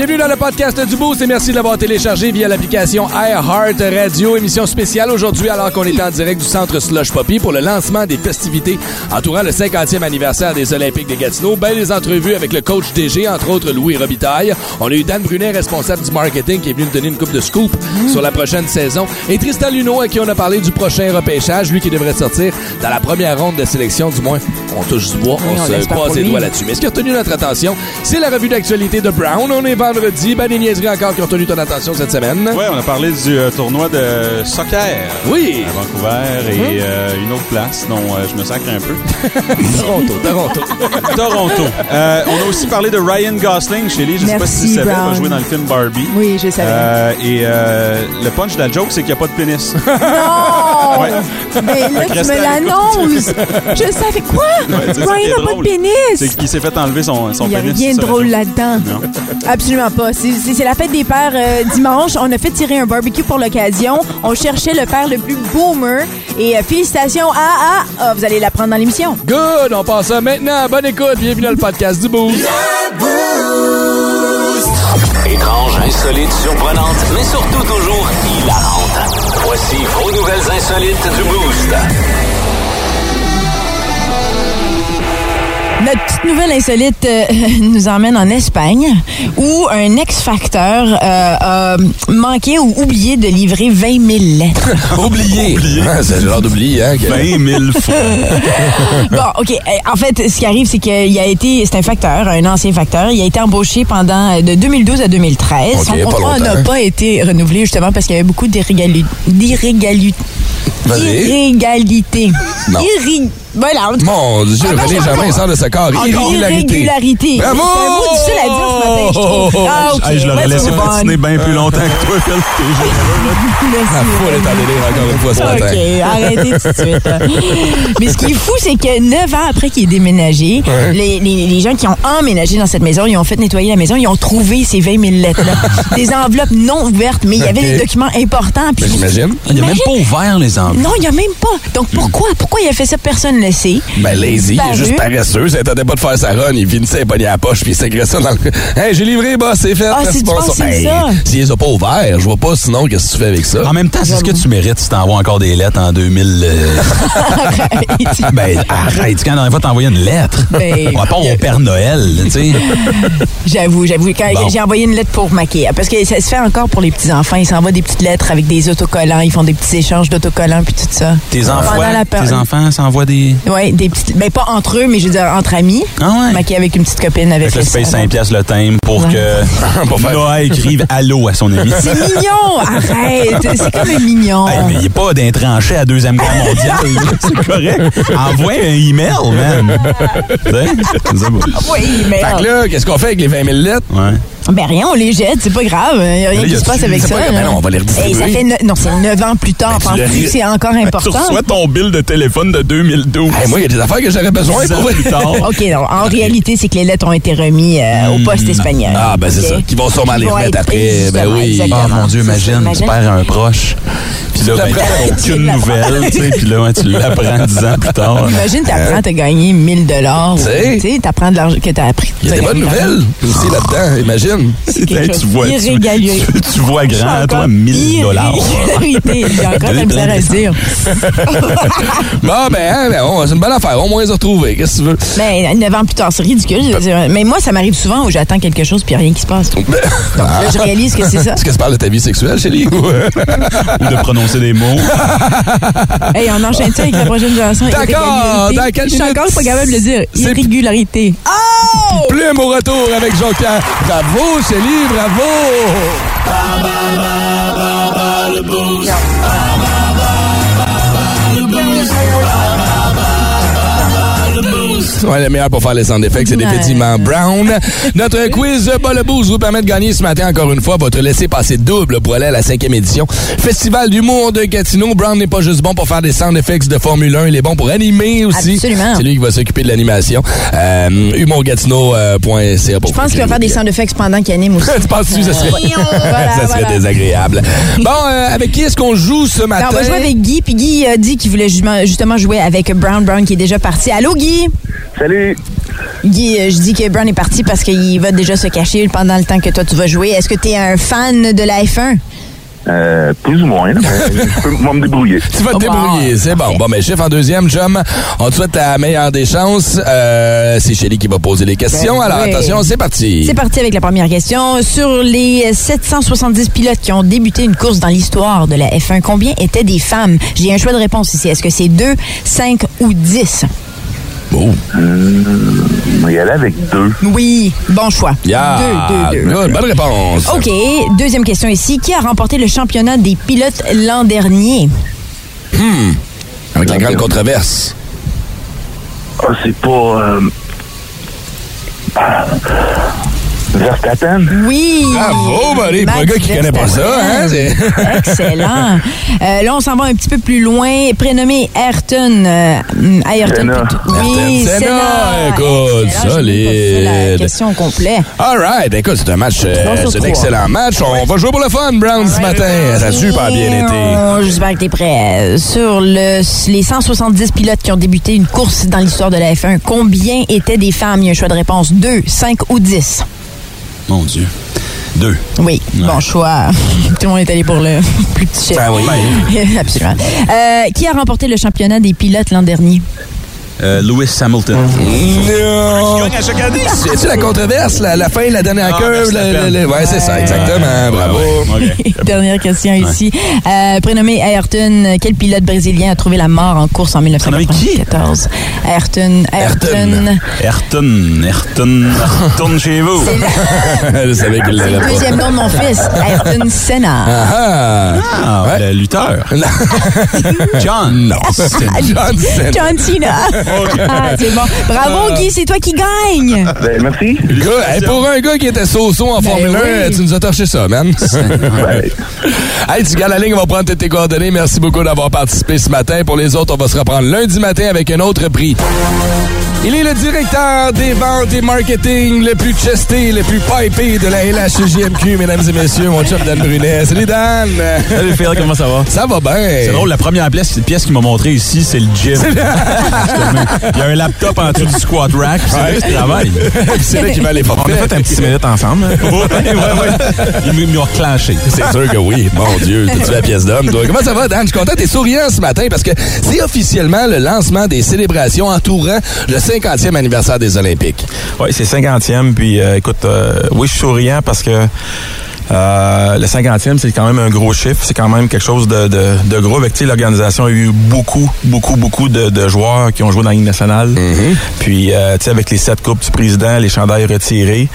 Bienvenue dans le podcast du Boost et merci de l'avoir téléchargé via l'application iHeart Radio. Émission spéciale aujourd'hui alors qu'on est en direct du centre Slush Poppy pour le lancement des festivités entourant le 50e anniversaire des Olympiques de Gatineau. Ben des entrevues avec le coach DG, entre autres Louis Robitaille. On a eu Dan Brunet, responsable du marketing, qui est venu nous donner une coupe de scoop sur la prochaine saison. Et Tristan Luneau, à qui on a parlé du prochain repêchage, lui qui devrait sortir dans la première ronde de sélection, du moins. On touche du bois, Oui, on, on se croise les doigts là-dessus. Mais ce qui a retenu notre attention, c'est la revue d'actualité de Brown. On est vendredi. Ben des niaiseries encore qui ont retenu ton attention cette semaine. Ouais, on a parlé du euh, tournoi de soccer Oui. à Vancouver et euh, une autre place dont euh, je me sacre un peu. Toronto, Toronto. Toronto. Euh, on a aussi parlé de Ryan Gosling chez lui. Je sais pas si tu savais, il va jouer dans le film Barbie. Oui, je savais. Euh, et euh, le punch de la joke, c'est qu'il n'y a pas de pénis. non! Mais là, tu me à l'annonces! Je savais quoi? Est n'a pas de pénis! C'est qu'il s'est fait enlever son, son Il n'y a pénis. rien de drôle là-dedans. Absolument pas. C'est- la fête des pères euh, dimanche. On a fait tirer un barbecue pour l'occasion. On cherchait le père le plus boomer. Et euh, félicitations à... à- ah, vous allez l'apprendre dans l'émission. Good, on passe ça maintenant. Bonne écoute. Bienvenue dans le podcast du Boost. Étrange, insolite, surprenante, mais surtout toujours hilarante. Voici vos nouvelles insolites du Boost. Notre petite nouvelle insolite euh, nous emmène en Espagne où un ex-facteur euh, a manqué ou oublié de livrer 20 000 lettres. Oublié. Ah, c'est genre d'oublier, hein. que- 20 000 fois. Bon, OK. Euh, En fait, ce qui arrive, c'est qu'il a été... C'est un facteur, un ancien facteur. Il a été embauché pendant de 2012 à 2013. OK, Son contrat n'a pas été renouvelé justement parce qu'il y avait beaucoup d'irrégali- d'irrégali- Vas-y. Irrégalité. Non. Irri- Voilà. Mon Dieu, Ah, non, René Germain sort de ce corps. Irrégularité. Irrégularité. Bravo! C'est un mot difficile à dire ce matin, je trouve. Ah, OK. Hey, je l'aurais laissé on. patiner bien plus longtemps que toi, Phil. La foule est en délire encore une fois ce matin. OK, arrêtez tout de suite. Mais ce qui est fou, c'est que neuf ans après qu'il est déménagé, Ouais. les, les- les gens qui ont emménagé dans cette maison, ils ont fait nettoyer la maison, ils ont trouvé ces 20 000 lettres-là. des enveloppes non ouvertes, mais il y avait des documents importants. puis- Ben, j'imagine. Il a même pas ouvert les enveloppes. Non, il n'y a même pas. Donc pourquoi? Pourquoi il a fait ça? Personne sait. Ben, lazy, il est juste paresseux. Ça tentait pas de faire sa run. Il finissait à pogner à la poche puis il s'écrait ça dans le. Hey, j'ai livré, boss, c'est fait. Ah, c'est- tu penses c'est Ben, ça? S'il les a pas ouverts, je vois pas sinon qu'est-ce que tu fais avec ça. En même temps, c'est ce que tu mérites si t'envoies encore des lettres en 2000. euh, ben, arrête. Quand la dernière fois t'as envoyé une lettre? Ben, On va pas au Père Noël, tu sais. J'avoue, j'avoue. Quand Bon. j'ai envoyé une lettre pour Maquia, parce que ça se fait encore pour les petits-enfants. Ils s'envoient des petites lettres avec des autocollants. Ils font des petits échanges d'autocollants puis tout ça. Tes enfants, tes enfants s'envoient des. Oui, des petites. Ben, pas entre eux, mais je veux dire entre amis. Ah ouais? Maquillé avec une petite copine avec Fait que là, le tu payes salon. 5 piastres le thème pour Ouais. Pour que faire- Noah écrive allô à son ami. C'est mignon! Arrête! C'est comme un mignon. Hey, mais il n'est pas d'un tranché à la Deuxième Guerre mondiale. c'est correct. Envoie un email, man. Tu sais? C'est. Oui, mais. Fait que là, qu'est-ce qu'on fait avec les 20 000 lettres? Ouais. Ben rien, on les jette, c'est pas grave. Il n'y a rien là, qui se passe avec ça. pas ben non, on va les redistribuer. Hey, ça fait ne- Non, c'est 9 ans plus tard. Ben, tu Penses-tu c'est encore Tu important? reçois ton bill de téléphone de 2012. Hey, moi, il y a des affaires que j'aurais besoin Dix ans pour plus tard. OK, non. En réalité, c'est que les lettres ont été remises euh, au poste espagnol. Ah, ben c'est ça. Qui vont sûrement les remettre après. Ben oui. exactement. Ah mon Dieu, imagine, tu perds un proche. Puis là, ben, t'as Tu aucune nouvelle, tu sais. Puis là, tu l'apprends 10 ans plus tard. Imagine, t'apprends, t'as gagné 1000 dollars. Tu sais. Tu t'apprends de l'argent que t'as appris. Il y a des bonnes nouvelles aussi là-dedans, imagine. Tu vois, tu, tu, tu vois grand, toi, 1000 dollars. Irrégularité. J'ai encore de la misère à le dire. Bon, ben, hein, ben, on- c'est une bonne affaire. Au moins, les a retrouvés. Qu'est-ce que tu veux? Mais 9 ans plus tard, c'est ridicule. Je veux dire, Mais moi, ça m'arrive souvent où j'attends quelque chose puis il n'y a rien qui se passe. Donc Ben, là, je réalise que c'est ça. Est-ce que tu parles de ta vie sexuelle, Chélie? Ou? De prononcer des mots. Hey, on enchaîne ça avec la prochaine chanson. D'accord, quelques Je suis encore pas capable de le dire. Irrégularité. Plume au retour avec Jean-Pierre. Bravo, Chélie, bravo! effects. Ouais, le meilleur pour faire les sound effects, c'est Ouais. définitivement Brown. Notre quiz Bas le vous permet de gagner ce matin encore une fois votre laissez-passer double pour aller à la cinquième édition. Festival d'humour de Gatineau. Brown n'est pas juste bon pour faire des sound effects de Formule 1, il est bon pour animer aussi. Absolument. C'est lui qui va s'occuper de l'animation. Euh, humourgatineau.ca Je pense qu'il va faire des sound effects pendant qu'il anime aussi. tu penses que ça serait, Voilà, ça serait voilà. désagréable. Bon, euh, avec qui est-ce qu'on joue ce matin? Ben, on va jouer avec Guy, puis Guy a dit qu'il voulait justement jouer avec Brown. Brown qui est déjà parti. Allô, Guy? Salut. Guy, euh, je dis que Brown est parti parce qu'il va déjà se cacher pendant le temps que toi tu vas jouer. Est-ce que tu es un fan de la F1? Euh, plus ou moins, là, mais je peux moi, me débrouiller. Tu vas te débrouiller, c'est bon. Bon, mais chef en deuxième, chum, on te souhaite la meilleure des chances. Euh, c'est Shelly qui va poser les questions. Ben Alors oui. attention, c'est parti. C'est parti avec la première question. Sur les 770 pilotes qui ont débuté une course dans l'histoire de la F1, combien étaient des femmes? J'ai un choix de réponse ici. Est-ce que c'est 2, 5 ou 10? Oh. On va y aller avec deux. Oui, bon choix. Yeah. 2, 2, 2. Good, bonne réponse. OK, deuxième question ici. Qui a remporté le championnat des pilotes l'an dernier? Avec la grande controverse. Ah, c'est pas... Euh... ah, Verstappen? Oui! Bravo, buddy. Pour un gars qui connaît pas ça, hein, Excellent. Euh, là, on s'en va un petit peu plus loin. Prénommé Ayrton. euh, Ayrton. Senna. Oui, Senna. Senna. Écoute, Excellent, pas fait La solide. question au complet. All right. Écoute, c'est un match, euh, c'est un excellent match. On va jouer pour le fun, Brown, ce matin. Ça a super bien été. J'espère que t'es prêt. Sur le, les 170 pilotes qui ont débuté une course dans l'histoire de la F1, combien étaient des femmes? Il y a un choix de réponse. 2, 5 ou 10? Mon Dieu. Deux. Oui, bon choix. Tout le monde est allé pour le plus petit chiffre. Ah oui. Absolument. Euh, qui a remporté le championnat des pilotes l'an dernier? Euh, Lewis Hamilton. Non. gagne à chaque année. C'est-tu la controverse, la, la fin, la dernière Ah, curve? Verstappen. le- le- le- ouais, c'est ça, exactement. Bravo. Dernière question ici. Euh, prénommé Ayrton, quel pilote brésilien a trouvé la mort en course en Prénommé qui? 1994? Ayrton, Ayrton. Ayrton, Ayrton, retourne chez vous. Je savais qu'il C'est l'aurait le deuxième nom de mon fils, Ayrton Senna. Ah, Ah, Ouais. le lutteur. ah. John. Non, c'est John Cena. John Cena. Ah, c'est bon. Bravo, Guy, c'est toi qui gagne. Ben, merci. Gars, hey, pour un gars qui était so-so en Ben Formule 1, oui. tu nous as torché ça, man. Ben, hey, tu gardes la ligne, on va prendre tes- tes coordonnées. Merci beaucoup d'avoir participé ce matin. Pour les autres, on va se reprendre lundi matin avec un autre prix. Il est le directeur des ventes et marketing le plus chesté, le plus pipé de la LHJMQ, mesdames et messieurs, mon chum Dan Brunet. Salut Dan! Salut Phil, comment ça va? Ça va bien. C'est drôle, la première pièce, pièce qu'il m'a montré ici, c'est le gym. Il y a un laptop en dessous du squat rack, c'est là qu'il travaille. C'est là qu'il va aller On a fait un petit minute ensemble. hein. Ouais, ouais, ouais. Il m'a reclenché. C'est sûr que oui. Mon Dieu, t'es-tu la pièce d'homme, toi? Comment ça va, Dan? Je suis content, t'es souriant ce matin parce que c'est officiellement le lancement des célébrations entourant le 50e anniversaire des Olympiques. Oui, c'est 50e. Puis, euh, écoute, euh, oui, je suis souriant parce que euh, le 50e, c'est quand même un gros chiffre. C'est quand même quelque chose de, de, de gros. Avec, tu sais, l'organisation a eu beaucoup, beaucoup, beaucoup de, de joueurs qui ont joué dans la Ligue nationale. Puis, euh, tu sais, avec les sept coupes du président, les chandails retirés,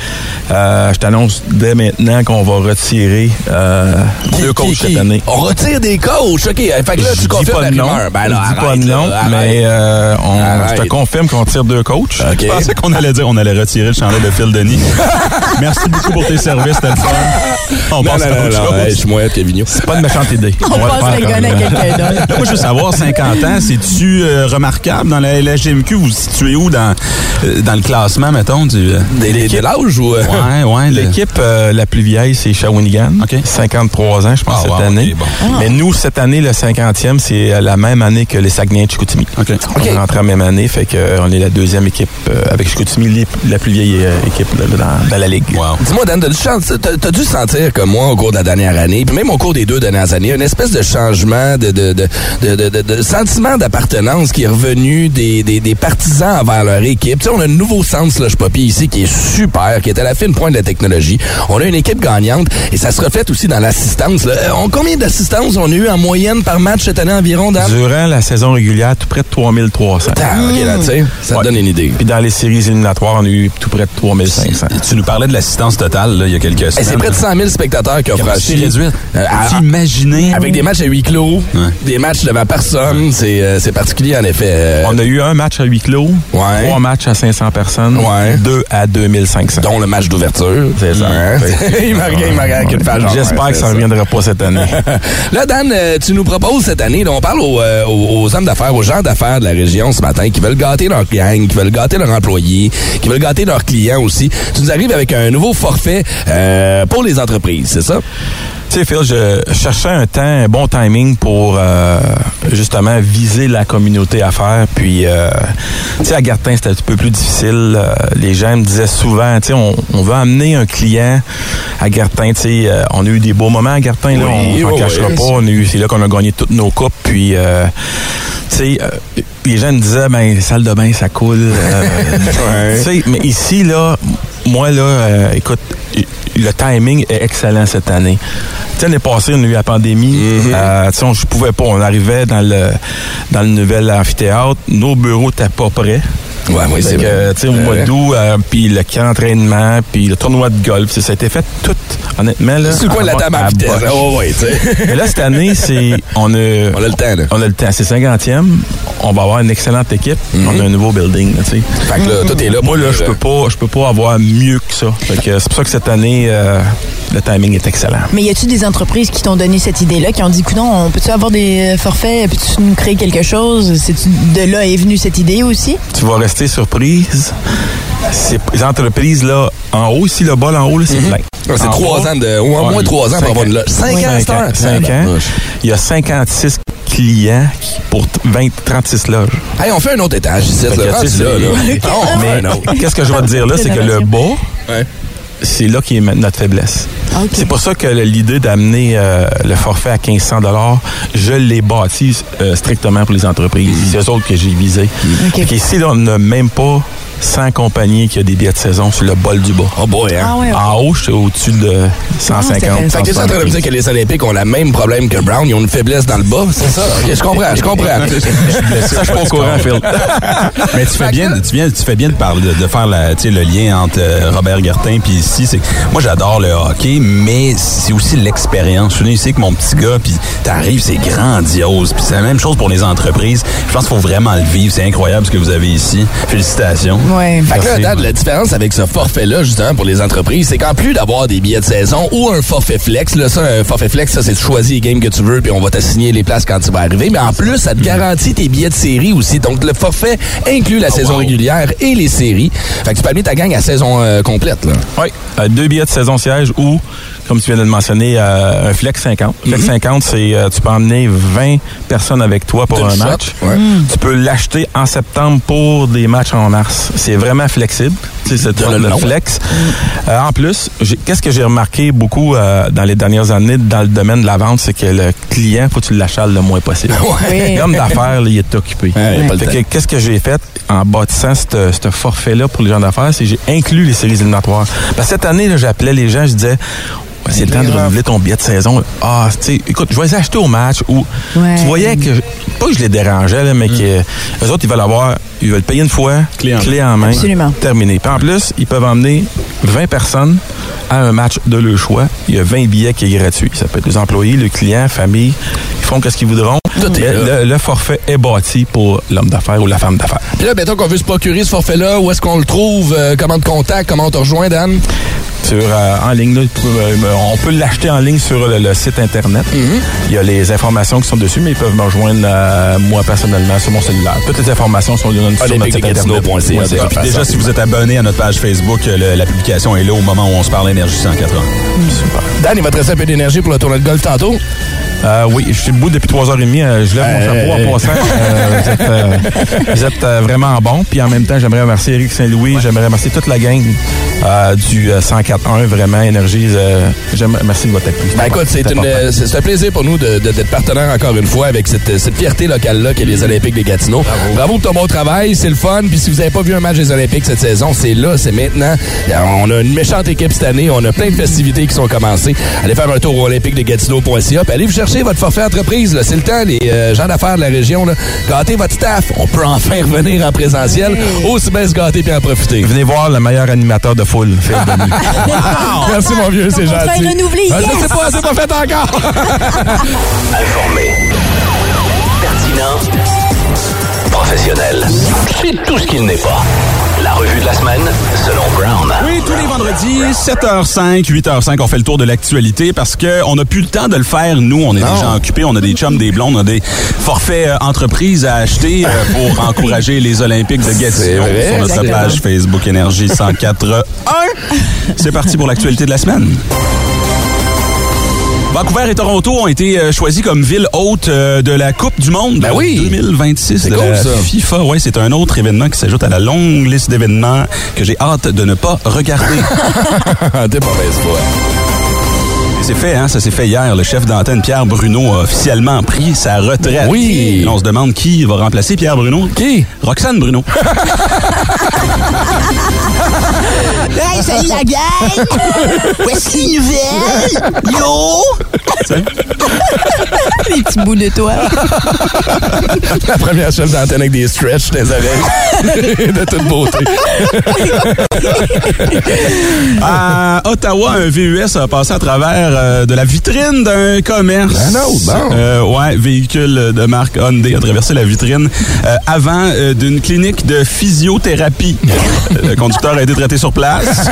euh, je t'annonce dès maintenant qu'on va retirer euh, deux coachs Qui- qui- cette année. On retire des coachs, OK. Fait que là, Je tu dis confirmes pas la de nom. rumeur. Ben je dis pas arrête, de nom, là, mais euh, on, je te confirme qu'on tire deux coachs. OK. Je pensais qu'on allait dire on allait retirer le chandail de Phil Denis. Merci beaucoup pour tes services, fun. On Non, passe non, à autre non, hey, je chose. suis moins. C'est pas une méchante idée. On va le passe faire le gun à quelqu'un d'autre. Moi, je veux savoir, 50 ans, c'est-tu euh, remarquable dans la LHGMQ? Vous vous situez où dans, euh, dans le classement, mettons? Du, euh, de l'âge ou... euh? Ouais, ouais. L'équipe euh, la plus vieille, c'est Shawinigan. OK. 53 ans, je pense, Ah, cette wow, année. bon. Ah. Mais nous, cette année, le 50e, c'est la même année que les Saguenay de Chicoutimi. OK. On est rentré en même année, fait que, euh, on est la deuxième équipe euh, avec Chicoutimi, la plus vieille euh, équipe là, dans, dans la Ligue. Wow. Dis-moi, Dan, t'as dû, t'as dû sentir comme moi au cours de la dernière année, puis même au cours des deux dernières années, une espèce de changement de, de, de, de, de- de- de sentiment d'appartenance qui est revenu des, des, des partisans envers leur équipe. Tu sais, on a un nouveau centre Slush Poppy ici qui est super, qui est à la fine pointe de la technologie. On a une équipe gagnante et ça se reflète aussi dans l'assistance. Euh, on- Combien d'assistances on a eu en moyenne par match cette année environ, Dan? Durant la saison régulière, tout près de 3300. Ah, ok, là, ça te Ouais. donne une idée. Puis dans les séries éliminatoires, on a eu tout près de 3500. Tu nous parlais de l'assistance totale là, il y a quelques Eh, semaines. c'est près de 100 000 000 spectateurs qui ont franchi. réduite. Euh, avec des matchs à huis clos, Ouais. des matchs devant personne, c'est euh, c'est particulier en effet. Euh, On a eu un match à huis clos, Ouais. trois matchs à 500 personnes, Ouais. deux à 2500. dont le match d'ouverture. C'est ça. Hein? il m'a regardé, page J'espère que ça ne reviendra pas cette année. Là, Dan, euh, tu nous proposes cette année, là, on parle aux, aux- aux hommes d'affaires, aux gens d'affaires de la région ce matin qui veulent gâter leur gang, qui veulent gâter leurs employés, qui veulent gâter leurs clients aussi. Tu nous arrives avec un nouveau forfait euh, pour les entreprises, c'est ça? Tu sais, Phil, je cherchais un temps, un bon timing pour euh, justement viser la communauté affaires. Puis, euh, tu sais, à Gartin, c'était un petit peu plus difficile. Euh, les gens me disaient souvent, tu sais, on, on veut amener un client à Gartin. Tu sais, on a eu des beaux moments à Gartin, là, on s'en cachera oui. pas. On a eu, c'est là qu'on a gagné toutes nos coupes. Puis, tu sais, les gens me disaient, ben, salle de bain, ça coule. Tu sais, mais ici, là, moi, là, écoute, le timing est excellent cette année. Tu l'année passée, on a eu la pandémie. Euh, tu sais, on- je pouvais pas. On arrivait dans le, dans le nouvel amphithéâtre. Nos bureaux n'étaient pas prêts. Ouais, oui, c'est vrai. au mois d'août, euh, puis le camp d'entraînement, puis le tournoi de golf, ça a été fait tout, honnêtement. là, coin de la à vitesse? Oh, ouais, tu sais. Mais là, cette année, c'est on a, On a le temps, là. on a le temps. C'est 50e. On va avoir une excellente équipe. Mhm. On a un nouveau building, tu sais. Fait que là, tout est là. Moi, là, je peux pas, je peux pas avoir mieux que ça. Fait que c'est pour ça que cette année, euh, le timing est excellent. Mais y a-tu des entreprises qui t'ont donné cette idée-là, qui ont dit, coudon, on peut-tu avoir des euh, forfaits, peux-tu nous créer quelque chose? De là est venue cette idée aussi? Tu vas rester surprise. C'est- Les entreprises, là, en haut, ici, le bol en haut, là, c'est plein. Ah, C'est En trois bas, ans de. Ou au moins trois ans pour Cinq avoir une ans. loge. Cinq ans, c'est un. Cinq ans. Il y a 56 clients pour 20, 36 loges. Hey, on fait un autre étage ici, là. là, c'est- là. Non, Mais qu'est-ce que je vais te dire là, c'est que le bas, Ouais. c'est là qui est notre faiblesse. OK. C'est pour ça que l'idée d'amener euh, le forfait à 1500 je l'ai bâti euh, strictement pour les entreprises. C'est eux autres que j'ai visé. OK. Fait qu'ici, là, on n'a même pas 100 compagnies qui ont des billets de saison sur le bol du bas. Oh boy, hein? Ah ouais, ouais. En haut, je suis au-dessus de 150. Fait que t'es en train de me dire que les Olympiques ont le même problème que Brown, ils ont une faiblesse dans le bas, c'est ça? Je comprends, je comprends. Ça, je suis pas au courant, Phil. Mais tu fais bien, tu viens, tu fais bien de parler, de, de faire la, le lien entre euh, Robert Gertin puis ici. C'est, moi, j'adore le hockey, mais c'est aussi l'expérience. Je suis venu ici avec mon petit gars, puis t'arrives, c'est grandiose. Puis c'est la même chose pour les entreprises. Je pense qu'il faut vraiment le vivre. C'est incroyable ce que vous avez ici. Félicitations. Ouais. Fait que là, la différence avec ce forfait-là, justement, pour les entreprises, c'est qu'en plus d'avoir des billets de saison ou un forfait flex, là, ça, un forfait flex, ça, c'est tu choisis les games que tu veux, puis on va t'assigner les places quand tu vas arriver. Mais en plus, ça te garantit tes billets de série aussi. Donc, le forfait inclut la saison régulière et les séries. Fait que tu peux amener ta gang à saison euh, complète, là. Oui, euh, deux billets de saison siège ou, comme tu viens de le mentionner, euh, un Flex 50. Flex 50, c'est euh, tu peux emmener 20 personnes avec toi pour un match. ouais. Tu peux l'acheter en septembre pour des matchs en mars. C'est vraiment flexible. Sais, C'est Donne le flex. Euh, en plus, qu'est-ce que j'ai remarqué beaucoup euh, dans les dernières années dans le domaine de la vente, c'est que le client, faut que tu l'achales le moins possible. Oui. L'homme d'affaires, il est occupé. Ouais, que qu'est-ce que j'ai fait en bâtissant ce ce forfait-là pour les gens d'affaires, c'est que j'ai inclus les séries éliminatoires. Parce que cette année, là, j'appelais les gens, je disais, c'est le temps de renouveler ton billet de saison. Ah, tu sais, écoute, je vais les acheter au match ou Ouais. tu voyais que, pas que je les dérangeais, là, mais que eux autres, ils veulent avoir, ils veulent payer une fois, Clé en clé en main, Absolument. terminé. Puis en plus, ils peuvent emmener 20 personnes à un match de leur choix. Il y a 20 billets qui est gratuit. Ça peut être les employés, le client, famille. Ils font ce qu'ils voudront. Le, le forfait est bâti pour l'homme d'affaires ou la femme d'affaires. Puis là, mettons qu'on veut se procurer ce forfait-là, où est-ce qu'on le trouve, euh, comment te contacte, comment on te rejoint, Dan? Sur, euh, en ligne, là, peux, euh, on peut l'acheter en ligne sur le, le site Internet. Il y a les informations qui sont dessus, mais ils peuvent me rejoindre euh, moi personnellement sur mon cellulaire. Toutes les informations sont sur notre site Internet. Déjà, si vous êtes abonné à notre page Facebook, euh, le- la publication est là au moment où on se parle Énergie 180. Dan, il va te rester un peu d'énergie pour le tournoi de golf tantôt. Euh, oui, je suis debout depuis 3h30. euh, je lève mon Hey. chapeau en passant. Euh, vous êtes, euh, vous êtes, euh, vraiment bon. Puis en même temps, j'aimerais remercier Eric Saint-Louis. J'aimerais remercier toute la gang euh, du euh, 104.1. Vraiment, Énergie. euh, merci de votre appui. Ben écoute, c'est une, euh, c'est c'est un plaisir pour nous de- de- d'être partenaire encore une fois avec cette, cette fierté locale-là qu'est les Olympiques des Gatineaux. Bravo. pour ton bon travail, c'est le fun. Puis si vous n'avez pas vu un match des Olympiques cette saison, c'est là, c'est maintenant. On a une méchante équipe cette année, on a plein de festivités qui sont commencées. Allez faire un tour au olympiquedesgatineaux.ca puis allez vous chercher votre forfait entreprise. C'est le temps, les euh, gens d'affaires de la région. Là. Gâtez votre staff. On peut enfin revenir en présentiel. Aussi bien se gâter puis en profiter. Venez voir le meilleur animateur de foule, Phil. Merci, mon vieux, c'est gentil. renouvelé, Ah, Je yes! pas, c'est pas fait encore. Informé. Pertinent. Professionnel. C'est tout ce qu'il n'est pas. La revue de la semaine, selon Brown. Oui, tous les vendredis, 7h05, 8h05, on fait le tour de l'actualité parce que on n'a plus le temps de le faire. Nous, on est des gens occupés, on a des chums, des blondes, on a des forfaits euh, entreprises à acheter euh, pour encourager les Olympiques de Gatineau vrai, sur notre exactement. page Facebook Énergie 104.1. C'est parti pour l'actualité de la semaine. Vancouver et Toronto ont été euh, choisis comme ville hôte euh, de la Coupe du Monde Ben oui. 2026 C'est de cool, la ça. FIFA. Ouais, c'est un autre événement qui s'ajoute à la longue liste d'événements que j'ai hâte de ne pas regarder. T'es pas baisse foi. Et c'est fait, hein? Ça s'est fait hier. Le chef d'antenne, Pierre Bruno, a officiellement pris sa retraite. Oui. Et on se demande qui va remplacer Pierre Bruno. Qui? Roxane Bruno. Hey, salut la gang! Voici une nouvelle! Yo! Les petits bouts de toi. La première chef d'antenne avec des stretch des oreilles. de toute beauté. À Ottawa, un VUS a passé à travers euh, de la vitrine d'un commerce. Ben non, bon. Euh, ouais, véhicule de marque Hyundai a traversé la vitrine euh, avant euh, d'une clinique de physiothérapie. Le conducteur a été traité sur place.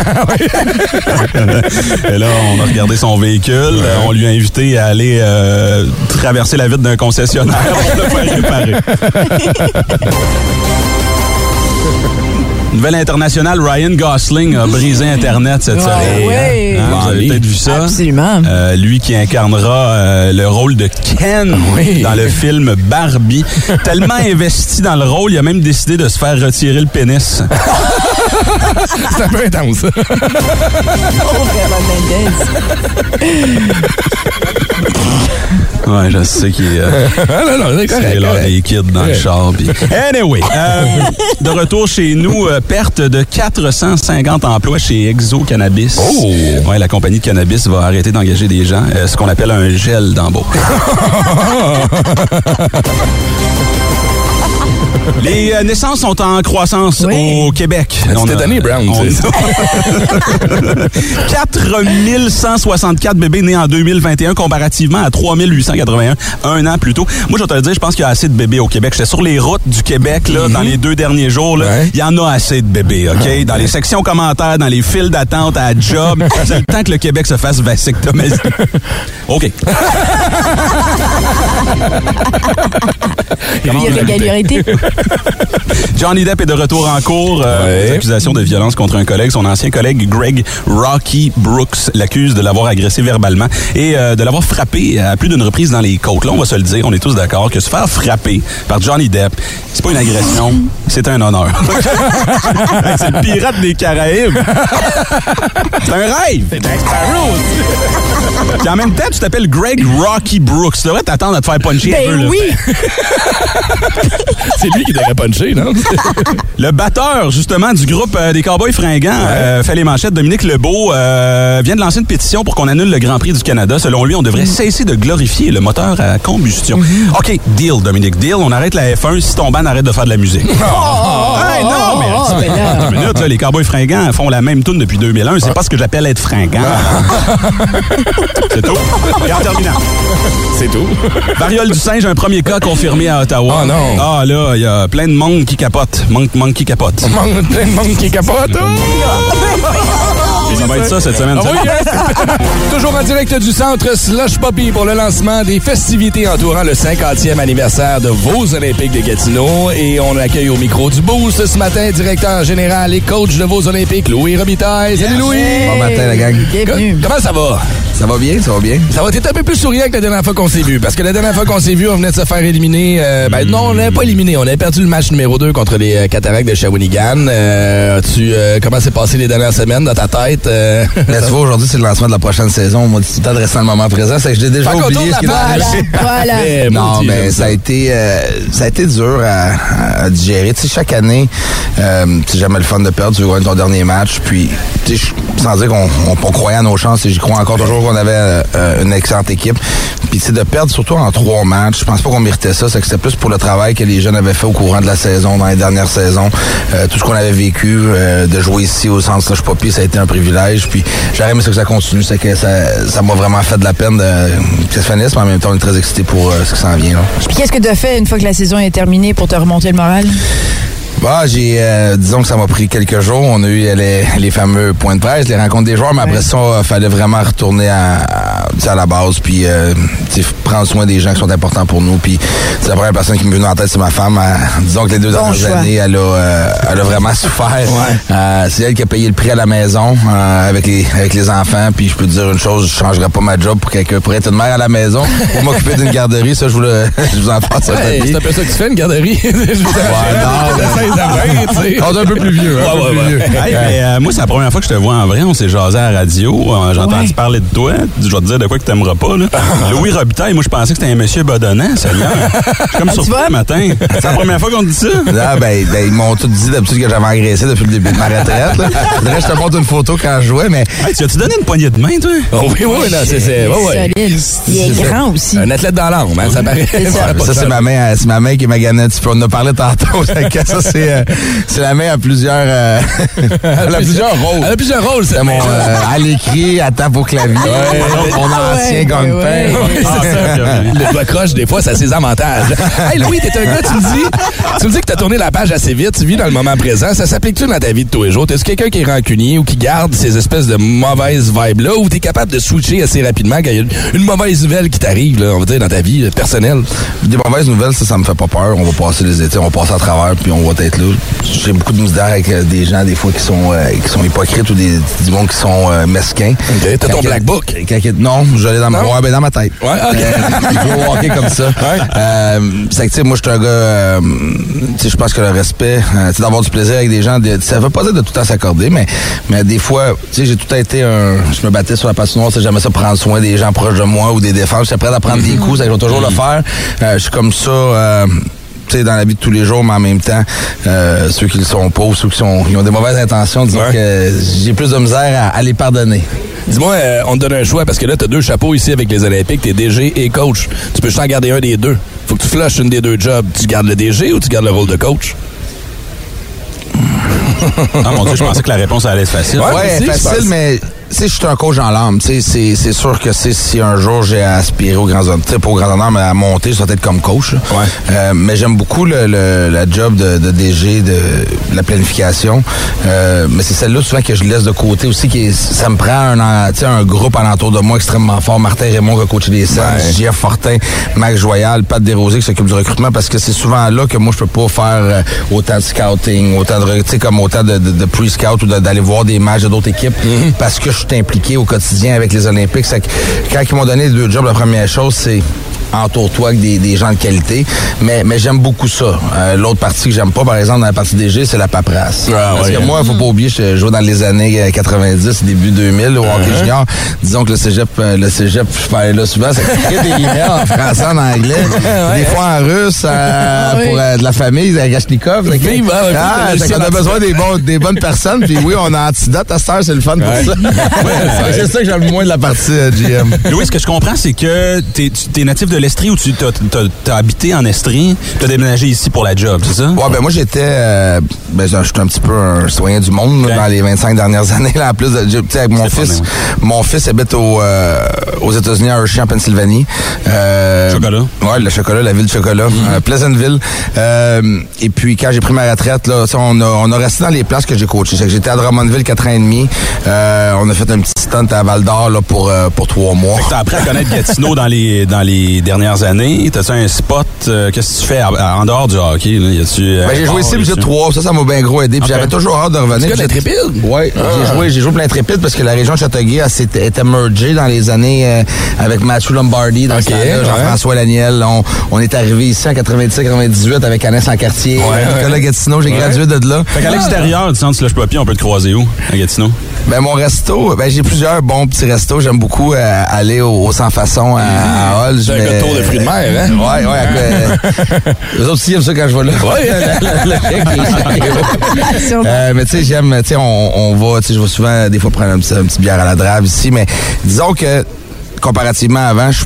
Et là, on a regardé son véhicule. On lui a invité à aller euh, traverser la vitre d'un concessionnaire réparer. Nouvelle internationale, Ryan Gosling a brisé Internet cette Ouais, semaine. ouais. Hein, vous avez peut-être vu ça. Absolument. Euh, lui qui incarnera euh, le rôle de Ken Oui. dans le film Barbie. Tellement investi dans le rôle, il a même décidé de se faire retirer le pénis. C'est un peu intense. Ouais, je sais qu'il est... euh, Ah, non, non, c'est correct. là, les kids dans le char. Anyway, euh, de retour chez nous, euh, perte de 450 emplois chez Exo Cannabis. Oh! Ouais, la compagnie de cannabis va arrêter d'engager des gens, euh, ce qu'on appelle un gel d'embauche. Les euh, naissances sont en croissance Oui. au Québec. On année, Brown, on- c'est- 4164 bébés nés en 2021 comparativement à 3881 un an plus tôt. Moi, je vais te le dire, je pense qu'il y a assez de bébés au Québec. J'étais sur les routes du Québec là, dans les deux derniers jours. là. Ouais. Il y en a assez de bébés, OK? Dans les sections commentaires, dans les files d'attente à job. C'est le temps que le Québec se fasse vasectomiser. OK. Irrégularité. Johnny Depp est de retour en cours. Euh, Ouais. accusations de violence contre un collègue. Son ancien collègue Greg Rocky Brooks l'accuse de l'avoir agressé verbalement et euh, de l'avoir frappé à plus d'une reprise dans les côtes. Là, on va se le dire, on est tous d'accord que se faire frapper par Johnny Depp, c'est pas une agression, c'est un honneur. C'est le pirate des Caraïbes. C'est un rêve. Puis en même temps, tu t'appelles Greg Rocky Brooks. Tu devrais t'attendre à te faire puncher un peu. Ben là. oui. C'est lui qui devrait puncher, non? Le batteur, justement, du groupe euh, des Cowboys fringants, euh, fait les manchettes, Dominique Lebeau, euh, vient de lancer une pétition pour qu'on annule le Grand Prix du Canada. Selon lui, on devrait cesser de glorifier le moteur à combustion. OK, deal, Dominique, deal. On arrête la F1 si ton band arrête de faire de la musique. Hey, non, mais... oh, ben là. Attends une minute, là, les Cowboys fringants font la même tune depuis 2001. C'est pas ce que j'appelle être fringant. C'est tout. Et en terminant, C'est tout. variole du singe, un premier cas confirmé à Ottawa. Oh non. Ah là, il y a plein de monde qui capote. Monk, monk qui capote. Manque plein de monde qui capote. Ça va être ça cette semaine. Ah oui, hein? Toujours en direct du centre Slush Poppy pour le lancement des festivités entourant le 50e anniversaire de vos Olympiques de Gatineau. Et on accueille au micro du Boost ce matin, directeur général et coach de vos Olympiques, Louis Robitaille. Salut Louis! Bon matin, la gang. Bienvenue. Comment ça va? Ça va bien, ça va bien. Ça va être un peu plus souriant que la dernière fois qu'on s'est vu. Parce que la dernière fois qu'on s'est vu, on venait de se faire éliminer. euh, ben non, on n'avait pas éliminé. On avait perdu le match numéro 2 contre les euh, Cataractes de Shawinigan. Euh, tu, euh, comment s'est passé les dernières semaines dans ta tête? euh? Mais tu vois, aujourd'hui, c'est le lancement de la prochaine saison. Moi, temps de rester dans le moment présent. C'est que j'ai déjà Fait oublié ce qui est la dans page. la Voilà. Non, mais ça a été ça a été dur à, à digérer. Tu sais, chaque année, c'est jamais le fun de perdre. Tu veux gagner ton dernier match. Puis, tu sais, sans dire qu'on on, on croyait à nos chances, et j'y crois encore toujours qu'on avait euh, une excellente équipe. Puis sais, de perdre surtout en trois matchs, je pense pas qu'on méritait ça. C'est que c'était plus pour le travail que les jeunes avaient fait au courant de la saison, dans les dernières saisons. Euh, tout ce qu'on avait vécu, euh, de jouer ici au centre Slush Poppy, ça a été un privilège. Puis j'aurais aimé que ça continue. C'est que ça m'a vraiment fait de la peine de, que ça se finisse, mais en même temps, on est très excités pour euh, ce qui s'en vient. Puis qu'est-ce que tu as fait une fois que la saison est terminée pour te remonter le moral? Bah, j'ai, euh, disons que ça m'a pris quelques jours. On a eu euh, les, les fameux points de presse, les rencontres des joueurs, mais après ça, il fallait vraiment retourner à, à, à la base, puis euh, prendre soin des gens qui sont importants pour nous. Puis la première personne qui me vient en tête, c'est ma femme. Elle- disons que les deux Bon dernières choix. années, elle a, euh, elle a vraiment souffert. Euh, c'est elle qui a payé le prix à la maison euh, avec les avec les enfants. Puis je peux te dire une chose, je changerais pas ma job pour quelqu'un pour être une mère à la maison, pour m'occuper d'une garderie. Ça, je vous le, je vous en passe papier. c'est un peu ça que tu fais, une garderie. Je vous 16 à 20, tu sais. On est un peu plus vieux. hein, un peu plus vieux. Hey, mais, euh, moi, c'est la première fois que je te vois en vrai. On s'est jasé à la radio. Euh, J'ai entendu parler de toi. Je vais te dire de quoi que t'aimeras pas. Là. Louis Robitaille, moi, je pensais que c'était un monsieur bedonnant, Seigneur. Je suis comme vois? le matin. C'est la première fois qu'on dit ça. Là, ben, ben, ils m'ont tout dit d'habitude que j'avais engraissé depuis le début de ma retraite. Là. Faudrait que je te montre une photo quand je jouais, mais Hey, tu as-tu donné une poignée de main, toi? Oh, oui, oui, non, c'est. c'est ouais, ouais. Solide. Il est grand aussi. Un athlète dans l'âme, hein, ça paraît. C'est ça. c'est ma main, c'est ma main qui m'a gagné un petit peu. On en a parlé tantôt. Ça, c'est, euh, c'est la main à plusieurs, euh, elle a plusieurs rôles. Elle a plusieurs rôles, C'est mon, euh, elle écrit, elle tape au clavier. mon ancien ouais, gagne-pain. ouais. Ah, ça, Le croche, des fois, ça a ses avantages. hey, Louis, t'es un gars, tu me dis, tu me dis que t'as tourné la page assez vite, tu vis dans le moment présent. Ça s'applique-tu dans ta vie de tous les jours? T'es-tu quelqu'un qui est rancunier ou qui garde ces espèces de mauvaises vibes-là? Ou t'es capable de switcher assez rapidement quand il y a une, une mauvaise nouvelle qui t'arrive, là, on va dire, dans ta vie personnelle? Des mauvaises nouvelles, ça, ça me fait pas peur. On va passer les étés, on va passer à travers, puis on va là. J'ai beaucoup de misère avec euh, des gens, des fois, qui sont, euh, qui sont hypocrites ou des, du monde qui sont euh, mesquins. Ok, t'as ton black book. quand- non, je l'ai dans ma, ouais, ben, dans ma tête. Ouais, ok. Je vais walker comme ça. C'est que, moi, je suis un gars, tu sais, je pense que le respect, tu d'avoir du plaisir avec des gens, de- ça veut pas dire de tout le temps s'accorder, mais, mais des fois, tu sais, j'ai tout le temps été un, je me battais sur la tu sais, j'aimais ça prendre soin des gens proches de moi ou des défenses, j'étais prêt à prendre des coups, ça, je vais toujours le faire. Euh, je suis comme ça, sais, dans la vie de tous les jours, mais en même temps, euh, ceux qui le sont pas ou ceux qui, sont, qui ont des mauvaises intentions, disons Ouais. que j'ai plus de misère à, à les pardonner. Dis-moi, euh, on te donne un choix parce que là, t'as deux chapeaux ici avec les Olympiques, t'es DG et coach. Tu peux juste en garder un des deux. Faut que tu flushes une des deux jobs. Tu gardes le DG ou tu gardes le rôle de coach? Ah, mon Dieu, je pensais que la réponse allait être facile. Ouais. Ouais, facile, pense. mais sais, je suis un coach en l'âme. Tu sais, c'est sûr que si un jour j'ai aspiré au grand honneur, tu sais, pas au grand honneur, mais à monter, ça doit être comme coach. Ouais. Euh, mais j'aime beaucoup le, le, la job de, de DG, de, la planification. Euh, mais c'est celle-là souvent que je laisse de côté aussi. Qui est- ça me prend un, en- tu sais, un groupe alentour de moi extrêmement fort. Martin Raymond qui a coaché les Saints, Ouais. Fortin, Max Joyal, Pat Desrosiers qui s'occupe du recrutement parce que c'est souvent là que moi je peux pas faire euh, autant de scouting, autant de re- tu sais comme autant de, de, de pre-scout ou d'aller voir des matchs d'autres équipes parce que je impliqué au quotidien avec les Olympiques. Quand ils m'ont donné les deux jobs, la première chose c'est entoure-toi avec des, des gens de qualité. Mais, mais j'aime beaucoup ça. Euh, L'autre partie que j'aime pas, par exemple, dans la partie DG, c'est la paperasse. Ah, Parce ouais. que moi, il faut pas oublier, je jouais dans les années euh, 90, début 2000, au hockey junior. Disons que le cégep, euh, le cégep, je parlais là souvent, ça des emails en français, en anglais, des fois en russe, euh, Oui. pour euh, de la famille, à Gachnikov. Hein, ouais, ah, qu'on a besoin des, bons, des bonnes personnes. Puis oui, on a antidote à cette heure, c'est le fun pour ça. c'est ça que j'aime moins de la partie euh, GM. Louis, ce que je comprends, c'est que t'es es natif de l'Estrie ou tu t'as as, habité en Estrie, t'as déménagé ici pour la job, c'est ça? Ouais, ben moi j'étais, euh, ben je suis un petit peu un citoyen du monde dans les 25 dernières années. Là, en plus, de, avec mon fils, fun, mon fils habite au, euh, aux États-Unis, à Hershey, en Pennsylvanie. Euh, Chocolat. Ouais, le chocolat, la ville de chocolat, euh, Pleasantville. Et puis quand j'ai pris ma retraite, là, on a, on a resté dans les places que j'ai coachées. Que J'étais à Drummondville quatre ans et demi. On a fait un petit stunt à Val d'Or là, pour pour trois mois. T'as appris à connaître Gatineau dans les dans les dernières années. T'as-tu un spot? euh, Qu'est-ce que tu fais à- à- en dehors du hockey? Là? Y a-tu, euh, Ben, j'ai joué ici, j'ai ici? trois. Ça, ça m'a bien gros aidé. J'avais toujours hâte de revenir. Tu gars Puis j'ai-? Oui, joué, j'ai joué pour l'Intrépide parce que la région de Châteauguay elle, s'était- était mergée dans les années euh, avec Matthew Lombardi, dans ouais. Jean-François Laniel. On, on est arrivé ici en 97-98 avec Annès en quartier. Ouais, Nicolas Gatineau, j'ai gradué de là. Fait qu'à l'extérieur du centre Slush Poppy, on peut te croiser où, à Gatineau? Ben mon resto, ben j'ai plusieurs bons petits restos. J'aime beaucoup euh, aller au, au sans façon à, à Hall. C'est un Mais- gars de tour de fruits de mer, hein? Ouais, ouais. après, eux autres aussi aiment ça quand je vais là. Ouais. Les. Euh, mais tu sais, j'aime, tu sais, on, on va, tu sais, je vais souvent, des fois, prendre un petit, un petit bière à la drave ici, mais disons que comparativement avant, je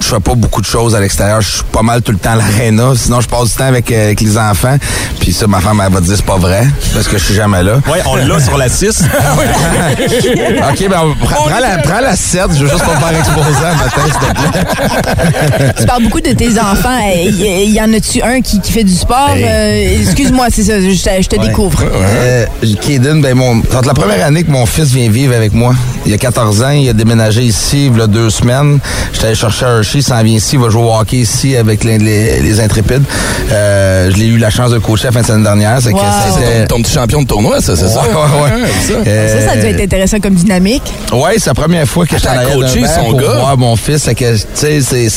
je fais pas beaucoup de choses à l'extérieur. Je suis pas mal tout le temps à l'aréna. Sinon, je passe du temps avec, euh, avec les enfants. Puis ça, ma femme, elle va dire c'est pas vrai. Parce que je suis jamais là. Ouais, on l'a sur la 6. OK, ben, on- prends, prends la, prends la 7. Je veux juste pas me faire exposer un matin, s'il te plaît. Tu parles beaucoup de tes enfants. Il y, en a-tu un qui, qui fait du sport? Euh, Excuse-moi, c'est ça, je, te- je te découvre. Euh, Kaden, ben mon, c'est la première année que mon fils vient vivre avec moi. Il a 14 ans, il a déménagé ici il y a deux semaines. J'étais allé chercher un Il s'en vient ici, il va jouer au hockey ici avec les, les, les Intrépides. Euh, je l'ai eu la chance de coacher la fin de semaine dernière. C'est Wow. ton, ton petit champion de tournoi, ça, c'est ça? Ouais, ouais, ouais. ça. Euh, Ça, ça doit être intéressant comme dynamique. Ouais, c'est la première fois que je suis en T'as arrière d'un coaché son pour gars? voir mon fils. C'est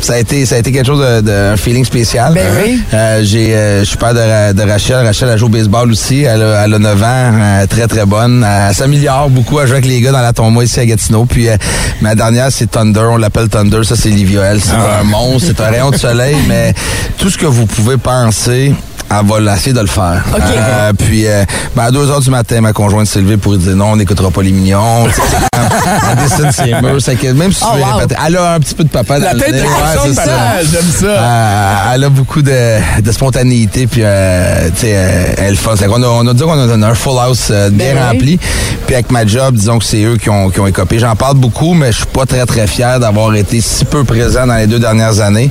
ça a été ça a été quelque chose de, de- un feeling spécial. Ben oui. Euh, j'ai euh, je suis père de, Ra- de Rachel. Rachel elle joue au baseball aussi. Elle a, elle a 9 ans, euh, très très bonne. Elle s'améliore beaucoup. Elle joue avec les gars dans la tombola ici à Gatineau. Puis euh, ma dernière c'est Thunder. On l'appelle Thunder. Ça c'est Livia. Elle c'est Ah. un monstre, c'est un rayon de soleil. mais tout ce que vous pouvez penser. Elle va essayer de le faire. OK. Euh, puis, euh, ben, à 2 heures du matin, ma conjointe s'est levée pour lui dire non, on n'écoutera pas les mignons. Elle dessine ses murs. C'est que même si tu Oh, veux wow. répéter, elle a un petit peu de papa dans La tête nez. Ouais, j'aime ça. euh, elle a beaucoup de, de spontanéité, puis euh, tu sais, euh, elle fun. Qu'on a, on a dit qu'on a un full house bien Ben oui. rempli. Puis avec ma job, disons que c'est eux qui ont, qui ont écopé. J'en parle beaucoup, mais je suis pas très très fier d'avoir été si peu présent dans les deux dernières années.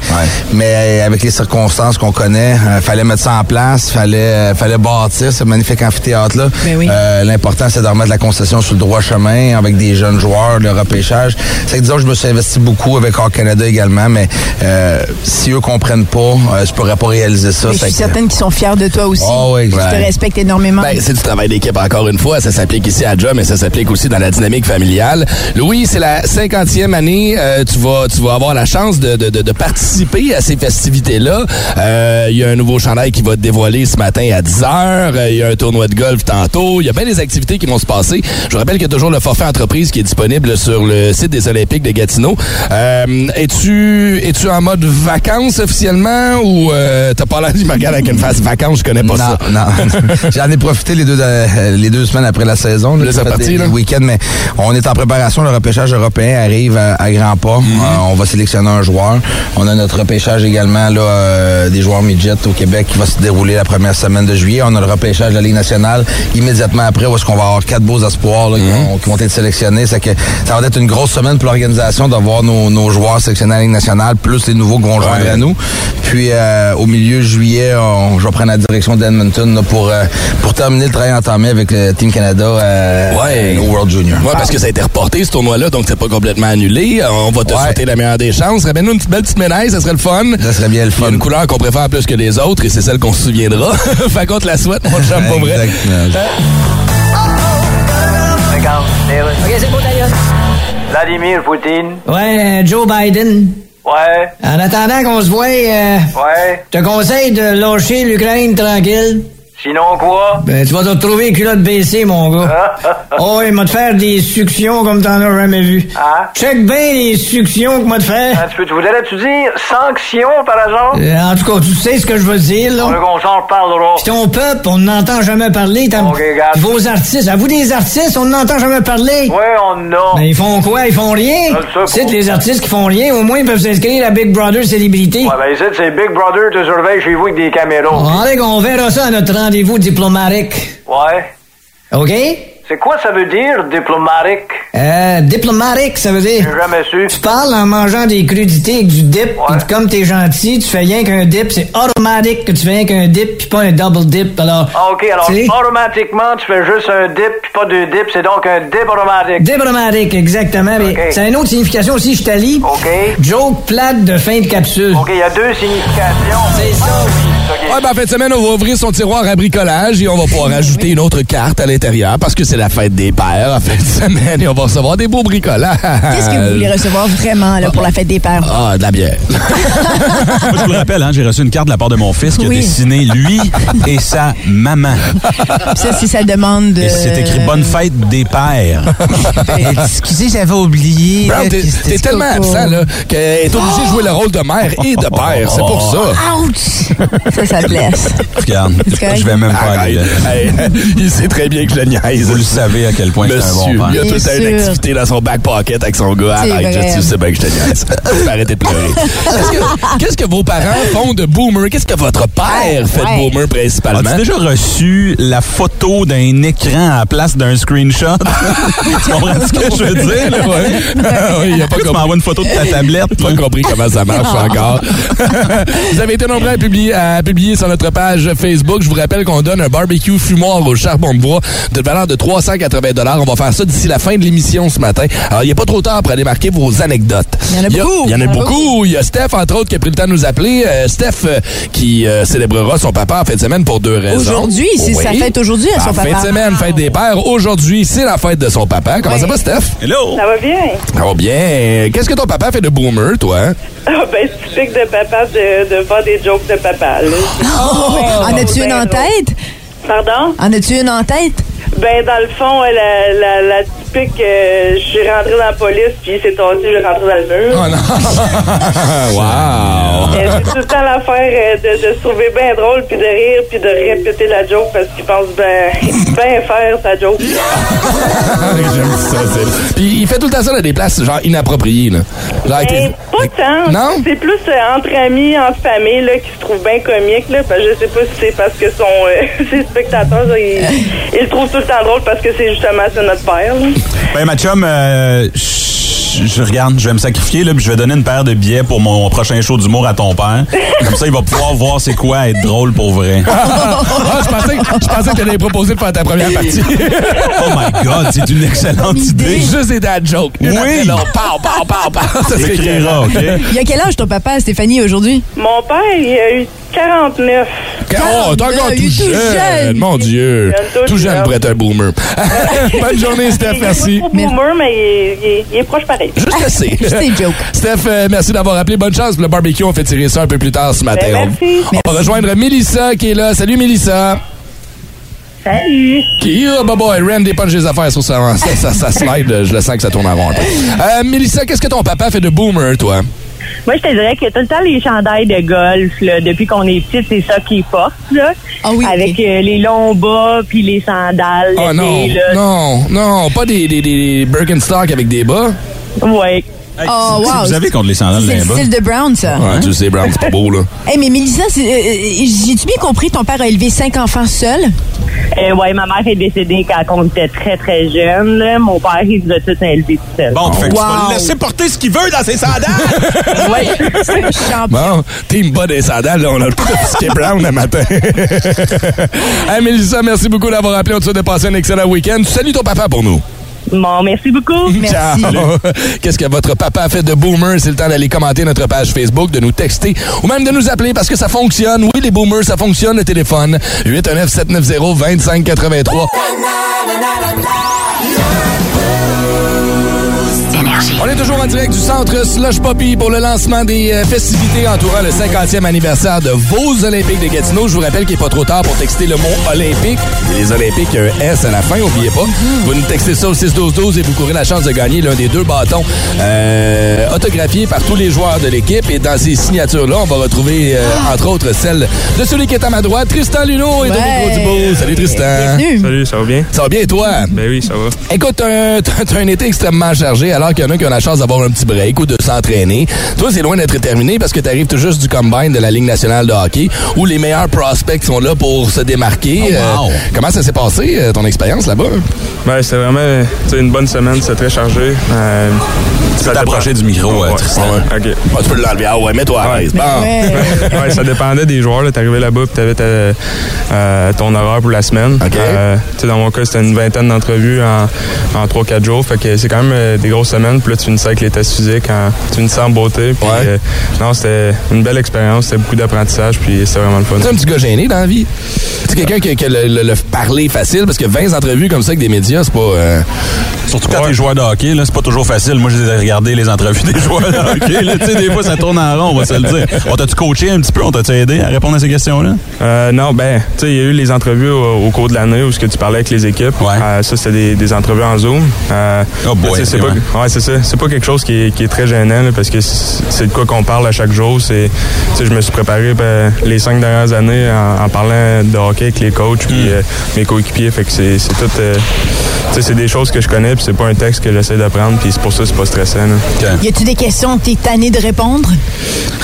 Mais avec les circonstances qu'on connaît, euh, fallait mettre ça en place, fallait, euh, fallait bâtir ce magnifique amphithéâtre-là. Ben oui. Euh, L'important, c'est de remettre la concession sur le droit chemin avec des jeunes joueurs, le repêchage. C'est que disons, je me suis investi beaucoup avec Hockey Canada également, mais euh, si eux comprennent pas, euh, je pourrais pas réaliser ça. Mais je suis que- certaine qu'ils sont fiers de toi aussi. Oh, oui, Je te respecte énormément. Ben, c'est du travail d'équipe encore une fois. Ça s'applique ici à Job, mais ça s'applique aussi dans la dynamique familiale. Louis, c'est la 50e année. Euh, tu vas tu vas avoir la chance de, de, de, de participer à ces festivités-là. Euh, Il y a un nouveau chandail qui va te dévoiler ce matin à 10 h. Il y a un tournoi de golf tantôt. Il y a bien des activités qui vont se passer. Je vous rappelle qu'il y a toujours le forfait entreprise qui est disponible sur le site des Olympiques de Gatineau. Euh, es-tu es-tu en mode vacances officiellement ou euh, t'as pas l'air de me regarder avec une face vacances? Je connais pas non, ça. non. J'en ai profité les deux, euh, les deux semaines après la saison. Là, parti, des- là. week-ends, mais on est en préparation. Le repêchage européen arrive à, à grands pas. Mhm. Euh, on va sélectionner un joueur. On a notre repêchage également là, euh, des joueurs midget au Québec qui va se dérouler la première semaine de juillet. On a le repêchage de la Ligue nationale immédiatement après où est-ce qu'on va avoir quatre beaux espoirs là, qui, Mhm. vont, qui vont être sélectionnés. C'est que ça va être une grosse semaine pour l'organisation d'avoir nos, nos joueurs sélectionnés à la Ligue nationale plus les nouveaux qui vont joindre à nous. Puis euh, au milieu juillet, on- je vais prendre la direction d'Edmonton pour, euh, pour terminer le travail entamé avec le Team Canada euh, Ouais. au World Junior. Ouais, parce que ça a été reporté, ce tournoi-là, donc c'est pas complètement annulé. On va te Ouais. souhaiter la meilleure des chances. Ramène-nous une petite belle petite médaille, ça serait le fun. Ça serait bien le Il y a fun. une couleur qu'on préfère plus que les autres et c'est celle qu'on se souviendra. fait qu'on te la souhaite, mon chum, pas vrai. Exactement. OK, c'est d'ailleurs. Vladimir Poutine. Ouais, euh, Joe Biden. Ouais, En attendant qu'on se voie, euh, ouais. je te conseille de lâcher l'Ukraine tranquille. Sinon quoi? Ben, tu vas te retrouver les culottes baissées, mon gars. Oh, il m'a te faire des suctions comme t'en as jamais vu. Hein? Check bien les suctions que m'a te faire. Petit peu, tu voudrais-tu dire sanction, par exemple? Euh, en tout cas, tu sais ce que je veux dire, là. On qu'on s'en reparlera. Pis ton peuple, on n'entend jamais parler. T'as- Ok, regarde. Vos artistes, à vous des artistes, on n'entend jamais parler. Ouais, on a. Ben, ils font quoi? Ils font rien. C'est les artistes qui font rien. Au moins, ils peuvent s'inscrire à Big Brother Célébrité. Ouais, ben c'est Big Brother te surveille chez vous avec des caméras. Allez, on verra ça à notre rendez-vous diplomatique? Ouais. OK? C'est quoi ça veut dire, diplomatique? Euh, diplomatique, ça veut dire. J'ai jamais su. Tu parles en mangeant des crudités avec du dip, Ouais. pis comme t'es gentil, tu fais rien qu'un dip, c'est automatique que tu fais rien qu'un dip, puis pas un double dip. Alors, Ah, OK, alors, automatiquement, tu fais juste un dip, puis pas deux dips, c'est donc un dip automatique. diplomatique, exactement. Mais Ok. c'est une autre signification aussi, je t'allie. OK. Joke plate de fin de capsule. OK, il y a deux significations. C'est ça, oui. Ouais, ben, en fin de semaine, on va ouvrir son tiroir à bricolage et on va pouvoir ajouter une autre carte à l'intérieur parce que c'est la fête des pères en fin de semaine et on va recevoir des beaux bricolages. Qu'est-ce que vous voulez recevoir vraiment là, pour la fête des pères? Ah, de la bière. Moi, je vous le rappelle, hein, j'ai reçu une carte de la part de mon fils qui Oui. a dessiné lui et sa maman. Ça, c'est sa demande de... Et c'est écrit Bonne fête des pères. Excusez, j'avais oublié. T'es tellement absent là, qu'elle est obligée de jouer le rôle de mère et de père. C'est pour ça. Ouch! Ça, ça blesse. Regarde, je vais même pas aller. Hey, il sait très bien que je le niaise. Vous le savez à quel point c'est un bon Monsieur, père. il a tout le temps une activité dans son back pocket avec son gars. C'est Arrête, tu sais bien que je te niaise. Tu arrêter de pleurer. Qu'est-ce que, vos parents font de boomer? Qu'est-ce que votre père fait de boomer principalement? As-tu déjà reçu la photo d'un écran à la place d'un screenshot? tu comprends ce que je veux dire? là? Ouais. oui, il a pas tu m'envoies une photo de ta tablette? pas là? compris comment ça marche encore. vous avez été nombreux à publier, à publier sur notre page Facebook. Je vous rappelle qu'on donne un barbecue fumoir au charbon de bois de valeur de 380 On va faire ça d'ici la fin de l'émission ce matin. Alors, il n'y a pas trop tard pour aller marquer vos anecdotes. Il y en a beaucoup. Il y en a beaucoup. Il y a Steph, entre autres, qui a pris le temps de nous appeler. Euh, Steph, euh, qui euh, célébrera son papa en fin de semaine pour deux raisons. Aujourd'hui, c'est sa fête aujourd'hui à son En fin papa. de semaine, fête des pères. Aujourd'hui, c'est la fête de son papa. Comment ça va, Steph? Hello! Ça va bien? Ça va bien. Qu'est-ce que ton papa fait de boomer, toi? Ah, ben, c'est typique de papa de, de faire des jokes de papa. Là. Oh! En as-tu une en tête? Pardon? En as-tu une en tête? Ben, dans le fond, la, la, la typique, euh, je suis rentrée dans la police, puis il s'est tassé, je suis rentrée dans le mur. Oh non! wow! Euh, c'est tout le temps l'affaire euh, de, de se trouver bien drôle, puis de rire, puis de répéter la joke, parce qu'il pense ben, bien faire sa joke. J'aime ça. c'est- Puis il fait tout le temps ça dans des places genre inappropriées. Là. Genre, Ben, tes- pas tant. Non? C'est plus euh, entre amis, entre familles, là, qui se trouvent bien comiques, là. Parce que je sais pas si c'est parce que son, euh, ses spectateurs, là, ils, ils le trouvent tout le temps drôle parce que c'est justement c'est notre père, là. Ben, ma chum, euh, je regarde, je vais me sacrifier, là, puis je vais donner une paire de billets pour mon prochain show d'humour à ton père. Comme ça, il va pouvoir voir c'est quoi être drôle pour vrai. Ah, je pensais, que- je pensais que tu allais proposer de faire ta première partie. Oh my God, c'est une excellente idée. Juste des dad jokes. Oui. Non, pow, pow, pow, pow. Ça l'écriras, OK? Il y a quel âge ton papa, Stéphanie, aujourd'hui? Mon père, il a eu 49. Oh, t'es encore tout jeune. Mon Dieu. Tout jeune pour être un boomer. Bonne journée, Steph. Merci. Il est pas boomer, mais il est, proche pareil. Juste assez. Juste des jokes. Steph, euh, merci d'avoir appelé. Bonne chance pour le barbecue. On fait tirer ça un peu plus tard ce matin. Ben, merci. On va rejoindre Mélissa qui est là. Salut, Mélissa. Salut. Qui, oh, bah boy, Ren dépunche les affaires sur ça, ça, slide. Je le sens que ça tourne rond un peu. Euh, Mélissa, qu'est-ce que ton papa fait de boomer, toi? Moi, je te dirais que tout le temps, les chandails de golf, là, depuis qu'on est petit, c'est ça qui est forte, là. Ah oui, Avec euh, les longs bas puis les sandales. Oh non, là. non, non, pas des, des, des Birkenstock avec des bas. Ouais. Oh, wow. Vous avez contre les sandales C'est le style de Brown, ça. Ouais, tu sais, Brown, c'est pas beau, là. Hey, mais Mélissa, euh, euh, j'ai-tu bien compris, ton père a élevé cinq enfants seul? Euh, ouais, ma mère est décédée quand on était très, très jeune. là. Mon père, il nous a tous élevés tout seul. Bon, fait que tu vas Wow. le laisser porter ce qu'il veut dans ses sandales. Ouais. Champion. Bon, team bas des sandales, là, on a le tout offusqué Brown le matin. hey, Mélissa, merci beaucoup d'avoir appelé. On te souhaite de passer un excellent week-end. Salut ton papa pour nous. Bon, merci beaucoup. Merci. Ciao. Qu'est-ce que votre papa a fait de boomer? C'est le temps d'aller commenter notre page Facebook, de nous texter ou même de nous appeler parce que ça fonctionne. Oui, les boomers, ça fonctionne, le téléphone. 819-790-2583. On est toujours en direct du centre Slush Poppy pour le lancement des euh, festivités entourant le 50e anniversaire de vos Olympiques de Gatineau. Je vous rappelle qu'il n'est pas trop tard pour texter le mot Olympique. Les Olympiques, il y a un S à la fin, n'oubliez pas. Vous nous textez ça au 6-12-12 et vous courez la chance de gagner l'un des deux bâtons euh, autographiés par tous les joueurs de l'équipe. Et dans ces signatures-là, on va retrouver, euh, entre autres, celle de celui qui est à ma droite, Tristan Luneau et Ouais. Dominique. Salut Tristan. Bienvenue. Salut, ça va bien? Ça va bien, toi? Ben oui, ça va. Écoute, t'as t'as un été extrêmement chargé alors y en a qui ont la chance d'avoir un petit break ou de s'entraîner. Toi, c'est loin d'être terminé parce que t'arrives tout juste du combine de la Ligue nationale de hockey où les meilleurs prospects sont là pour se démarquer. Oh, wow. Euh, comment ça s'est passé, euh, ton expérience là-bas? Ben, c'était vraiment tu une bonne semaine, c'était très chargé. Euh, ça t'approcher dépend- du micro, euh, Ouais, Tristan. ouais. Ah, tu peux l'enlever. Ah ouais, mets-toi à l'aise. Bon. Ouais. ouais, ça dépendait des joueurs. là. T'arrivais là-bas puis t'avais ta- euh, ton horaire pour la semaine. OK. Euh, tu sais, dans mon cas, c'était une vingtaine d'entrevues en, en 3-4 jours. Fait que c'est quand même euh, des grosses semaines. Puis là, tu finissais avec les tests physiques, en, tu finissais en beauté. Puis, Ouais. euh, non, c'était une belle expérience. C'était beaucoup d'apprentissage. Puis c'était vraiment le fun. Tu un petit gars gêné dans la vie? Tu sais, quelqu'un qui, qui a le, le- le parler facile parce que 20 entrevues comme ça avec des médias, c'est pas. euh, Surtout quand Ouais. t'es joueur de hockey, c'est pas toujours facile. Moi, j'ai regardé les entrevues des joueurs de hockey. Là, tu sais, des fois, ça tourne en rond, on va se le dire. On t'a-tu coaché un petit peu? On t'a-tu aidé à répondre à ces questions-là? Euh, non, ben, tu sais, il y a eu les entrevues au, au cours de l'année où ce que tu parlais avec les équipes. Ouais. Euh, ça, c'était des, des entrevues en Zoom. Euh, Oh boy, c'est ok, pas, ouais, c'est ça. C'est pas quelque chose qui est, qui est très gênant là, parce que c'est de quoi qu'on parle à chaque jour. C'est, je me suis préparé ben, les cinq dernières années en, en parlant de hockey avec les coachs puis euh, mes coéquipiers. Fait que c'est, tout. euh, c'est des choses que je connais puis c'est pas un texte que j'essaie d'apprendre puis c'est pour ça que c'est pas stressant. là. Y a-tu des questions que t'es tanné de répondre?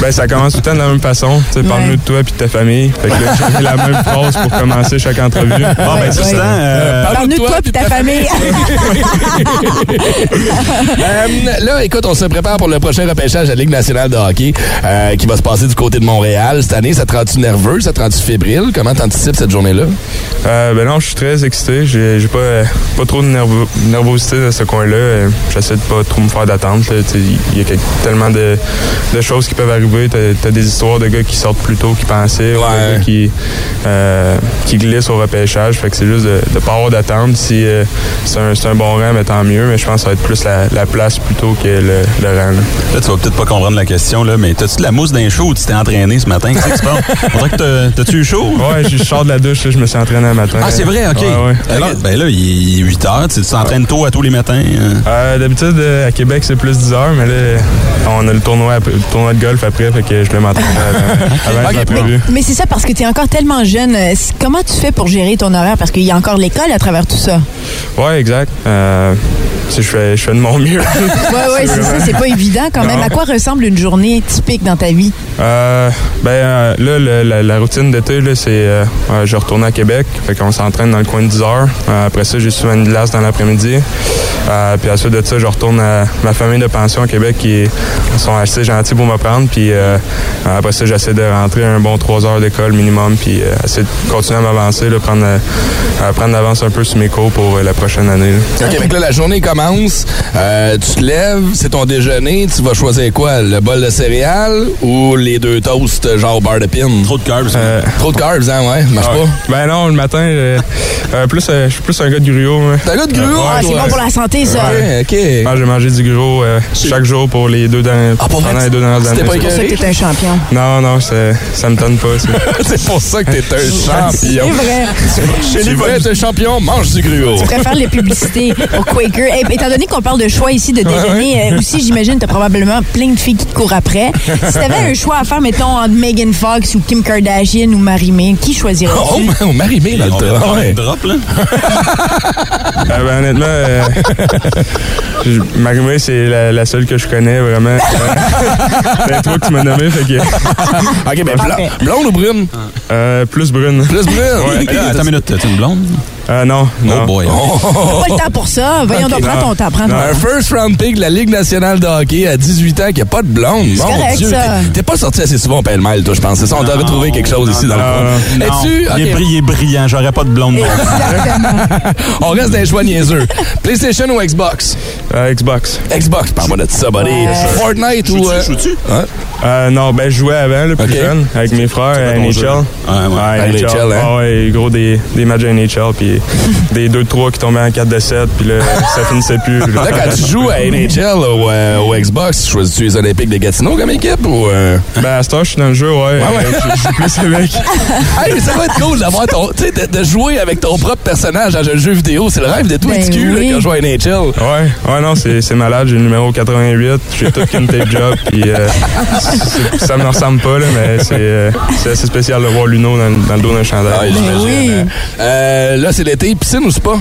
Ben, ça commence tout le temps de la même façon. Tu sais, parle-nous de toi puis de ta famille. Fait que là, j'ai la même phrase pour commencer chaque entrevue. Bon, ben, c'est euh, Parle-nous de toi et ta famille. Euh, là, écoute, on se prépare pour le prochain repêchage de la Ligue nationale de hockey euh, qui va se passer du côté de Montréal. Cette année, ça te rend-tu nerveux? Ça te rend-tu fébrile? Comment t'anticipes cette journée-là? Euh, ben non, je suis très excité. J'ai pas, pas trop de nervo- nervosité dans ce coin-là. J'essaie de pas trop me faire d'attente. Il y a tellement de, de choses qui peuvent arriver. T'as as des histoires de gars qui sortent plus tôt qu'ils pensaient, ou de gars qui, qui glissent au repêchage. Fait que c'est juste de, de pas avoir d'attente. Si c'est un, c'est un bon rang, mais tant mieux. Mais je pense que ça va être plus la, la place plutôt que le, le rang. là. Là, tu vas peut-être pas comprendre la question, là, mais t'as-tu de la mousse d'un show ou tu t'es entraîné ce matin? Qu'est-ce se passe? On dirait que t'as- t'as-tu eu chaud? Ouais, je sors de la douche, là, je me suis entraîné un matin. Ah, c'est vrai, OK. Ouais, ouais. Alors, ben là, il est 8 heures. Tu t'entraînes tôt à tous les matins. hein? Euh, D'habitude, euh, à Québec, c'est plus 10 heures, mais là, on a le tournoi, après- le tournoi de golf après, fait que je vais m'entraîner avant, avant que j'ai prévu. Mais c'est ça parce que t'es encore tellement jeune. Euh, Comment tu fais pour gérer ton horaire? Parce qu'il y a encore l'école à travers tout ça. Ouais, exact. Euh, tu je fais, je fais de mon mieux. Ouais, ouais, c'est ça. C'est pas évident quand même. Non. À quoi ressemble une journée typique dans ta vie? Euh, ben euh, là, le- la, la routine d'été, là, c'est euh, je retourne à Québec, fait qu'on s'entraîne dans le coin de 10 heures. Euh, après ça, j'ai souvent une glace dans l'après-midi. Euh, puis à la suite de ça, je retourne à ma famille de pension à Québec qui sont assez gentils pour me prendre. Puis euh, après ça, j'essaie de rentrer un bon 3 heures d'école minimum, puis euh, essayer de continuer à m'avancer, prendre, prendre l'avance un peu sur mes cours pour euh, la prochaine année. là. Là, la journée commence. Euh, tu te lèves, c'est ton déjeuner. Tu vas choisir quoi? Le bol de céréales ou les deux toasts genre bar de pin? Trop de carbs. Trop de carbs, hein, ouais. Marche Ouais. pas. Ben non, le matin, euh, euh, plus, euh, je suis plus un gars de gruau. hein. T'es un gars de gruau? Ah, c'est bon pour la santé, ça. Ouais, OK. Ah, j'ai mangé du gruau euh, chaque jour pour les deux dernières, Ah, pour pendant les deux dernières c'était années. pas C'est pour ça que t'es un champion. Non, non, ça me donne pas. c'est pour ça que t'es un champion. C'est vrai. Chez les vrais, t'es un champion, mange du gruau. Tu préfères les publicités au Quaker. étant donné qu'on parle de choix ici de déjeuner, euh, aussi, j'imagine, t'as probablement plein de filles qui te courent après. Si t'avais un choix à faire, mettons, entre Megan Fox ou Kim Kardashian ou Marie-May, qui choisirais-tu? Oh, ma- Marie-Mé dans le On va tas. prendre Ouais. un drop, là. Ah, ben, honnêtement, euh, Marie-Mé, c'est la, la seule que je connais vraiment. Euh, C'est toi que tu m'as nommé, fait que. OK, ben blonde ou brune? Euh, plus brune. Plus brune? Ouais. Là, attends une minute. T'es une blonde? Euh, non, non. Oh boy. T'as pas le temps pour ça. Voyons donc, prends ton temps. Prends ton Un temps. first round pick de la Ligue nationale de hockey à 18 ans qui a pas de blonde. C'est correct, Dieu, ça. t'es- T'es pas sorti assez souvent au pêle-mêle, toi, je pense. C'est ça, on devrait trouver quelque chose ici dans le coin. Non, Es-tu? il, est, il brillant. J'aurais pas de blonde. non. On reste dans les choix niaiseux. PlayStation ou Xbox? Euh, Xbox. Xbox, parle-moi de ça, buddy. Fortnite ou... euh, hein? Euh, non, ben je jouais avant, le plus jeune, avec mes frères à NHL. jeu. Ouais, ouais. NHL, hein? Ah ouais, gros, des, des matchs à NHL, puis des 2-3 qui tombaient en 4 de 7, puis là, ça finissait plus. Là, quand tu joues à NHL ou euh, au Xbox, choisis-tu les Olympiques de Gatineau comme équipe ou... euh? Ben, à ce temps, je suis dans le jeu, ouais. ouais. Euh, Je je joue plus avec. Hey, mais ça va être cool d'avoir ton... Tu sais, de, de jouer avec ton propre personnage dans un jeu vidéo. C'est le rêve de tout Ben là, oui. quand je joue à NHL. Ouais, ouais, non, c'est c'est malade. J'ai le numéro 88, j'ai tout qu'une tape job, puis euh, ça me ressemble pas, là, mais c'est euh, c'est assez spécial de voir Luno dans, le- dans le dos d'un Ah, chandail. j'imagine. oui. Euh, là, c'est l'été. Piscine ou spa?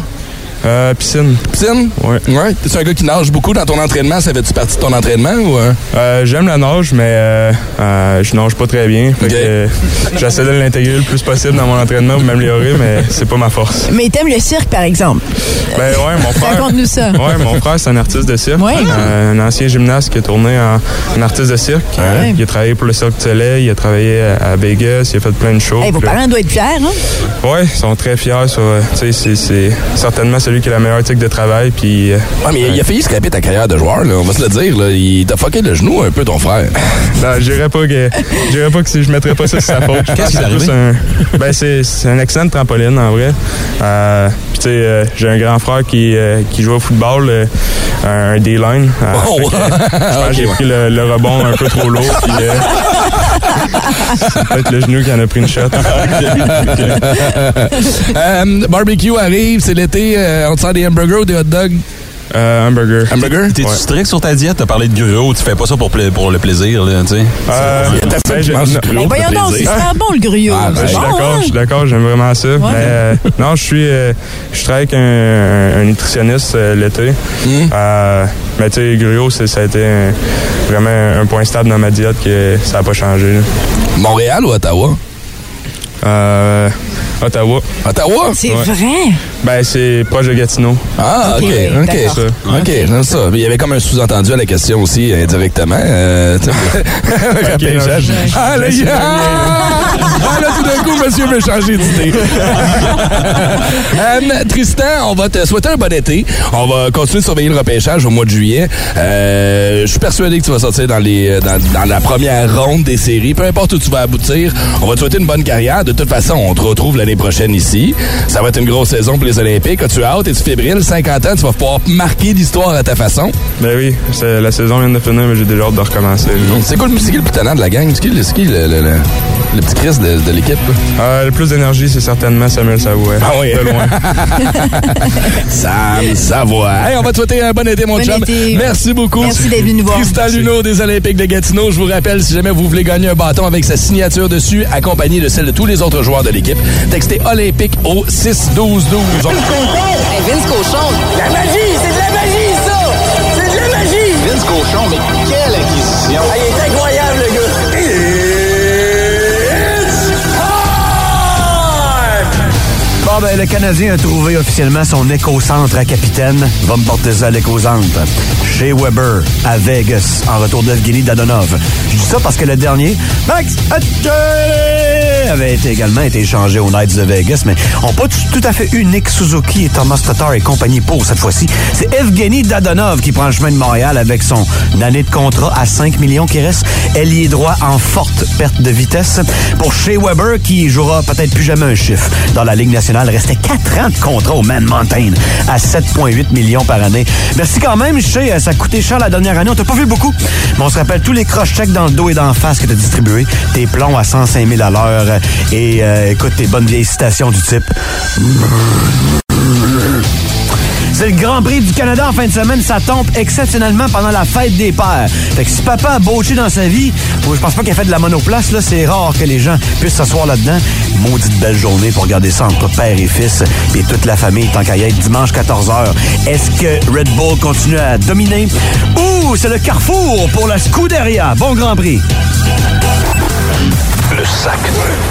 Euh, piscine. Piscine? Ouais. Ouais. T'es un gars qui nage beaucoup dans ton entraînement? Ça fait-tu partie de ton entraînement ou... euh? Euh, J'aime la nage, mais euh, euh, je nage pas très bien. Fait Ok. que, euh, j'essaie de l'intégrer le plus possible dans mon entraînement pour m'améliorer, mais c'est pas ma force. Mais t'aimes le cirque, par exemple. Ben ouais, mon frère. Raconte-nous ça. Ouais, mon frère, c'est un artiste de cirque. Ouais. Euh, un ancien gymnaste qui a tourné en un artiste de cirque. Ouais. Il a travaillé pour le Cirque du Soleil, il a travaillé à, à Vegas, il a fait plein de shows. Hey, vos parents doivent être fiers, hein? Ouais, ils sont très fiers. Sur, tu sais, c'est- c'est certainement celui qui a la meilleure éthique de travail. Puis, euh, Ouais, mais il a failli scraper ta carrière de joueur, là. On va se le dire, là. Il t'a fucké le genou un peu, ton frère. non, je dirais pas que je dirais pas que si je mettrais pas ça sur sa faute. Qu'est-ce qui est arrivé? un- ben c'est un accident de trampoline en vrai. Euh, puis tu sais, euh, j'ai un grand frère qui euh, qui joue au football, un D-line. Oh, je pense que j'ai pris le, le rebond un peu trop lourd. Puis, c'est peut-être le genou qui en a pris une shot. Euh, barbecue arrive, c'est l'été. euh, on te sert des hamburgers ou des hot dogs? Euh, hamburger. Hamburger? T'es-tu Ouais. strict sur ta diète? T'as parlé de gruau, tu fais pas ça pour, pla- pour le plaisir, là, tu sais? Euh, je- non, Ben voyons donc, c'est super bon le gruau. Ah, ben, je suis bon, d'accord, hein? je suis d'accord, j'aime vraiment ça. Mais, euh, non, je suis, euh, je travaille avec un, nutritionniste euh, l'été. Euh, mais tu sais, gruau, ça a été un- vraiment un point stable dans ma diète que ça n'a pas changé. là. Montréal ou Ottawa? Euh, Ottawa. Ottawa? C'est Ouais. vrai? Ben, c'est proche de Gatineau. Ah, OK, Ok, OK. d'accord. Ça. OK, j'aime ça. Mais il y avait comme un sous-entendu à la question aussi, indirectement. Euh, tu sais. Repêchage. ah, là, ah, là, tout d'un coup, monsieur veut changer d'idée. Euh, Tristan, on va te souhaiter un bon été. On va continuer de surveiller le repêchage au mois de juillet. Euh, je suis persuadé que tu vas sortir dans, les, dans, dans la première ronde des séries. Peu importe où tu vas aboutir, on va te souhaiter une bonne carrière. De toute façon, on te retrouve l'année prochaine ici. Ça va être une grosse saison pour les Olympiques. As-tu hâte? Es-tu fébrile? 50 ans, tu vas pouvoir marquer l'histoire à ta façon. Ben oui, la saison vient de finir, mais j'ai déjà hâte de recommencer. là. C'est quoi, le- c'est qui le plus tannant de la gang? C'est qui, le- le, le- le- le petit Chris de, de l'équipe? Euh, le plus d'énergie, c'est certainement Samuel Savoie. Ah oui. De loin. Sam Savoie. Hey, on va te souhaiter un bon été, mon Bon chum. été. Merci beaucoup. Merci d'être venu nous voir. Tristan Luneau des Olympiques de Gatineau. Je vous rappelle, si jamais vous voulez gagner un bâton avec sa signature dessus, accompagné de celle de tous les autres joueurs de l'équipe, textez Olympique au 6-12-12. Vince Cochon. La magie, c'est de la magie, ça! C'est de la magie! Vince Cochon, mais quelle acquisition! Ah, il est incroyable, le gars! Bon, ben, le Canadien a trouvé officiellement son éco-centre à Capitaine. Va me porter ça à l'éco-centre. Chez Weber, à Vegas, en retour d'Evgeny Dadonov. Je dis ça parce que le dernier, Max Hatcher, avait également été échangé aux Knights de Vegas, mais on pas tout, à fait unique Suzuki et Thomas Tatar et compagnie pour cette fois-ci. C'est Evgeny Dadonov qui prend le chemin de Montréal avec son année de contrat à 5 millions qui reste. Ailier droit en forte perte de vitesse. Pour Shea Weber qui jouera peut-être plus jamais un chiffre dans la Ligue nationale. Restait 4 ans de contrat au Man Mountain à 7,8 millions par année. Merci quand même. Ça a coûté cher la dernière année. On t'a pas vu beaucoup. Mais on se rappelle tous les cross-checks dans le dos et dans la face que t'as distribué. Tes plombs à 105 000 à l'heure. Et euh, écoute, tes bonnes vieilles citations du type... Le Grand Prix du Canada en fin de semaine. Ça tombe exceptionnellement pendant la fête des pères. Fait que si papa a bauché dans sa vie, je pense pas qu'il a fait de la monoplace, là, c'est rare que les gens puissent s'asseoir là-dedans. Maudite belle journée pour regarder ça entre père et fils et toute la famille tant qu'à y être dimanche 14h. Est-ce que Red Bull continue à dominer? Ouh, c'est le carrefour pour la Scuderia? Bon Grand Prix. Le sac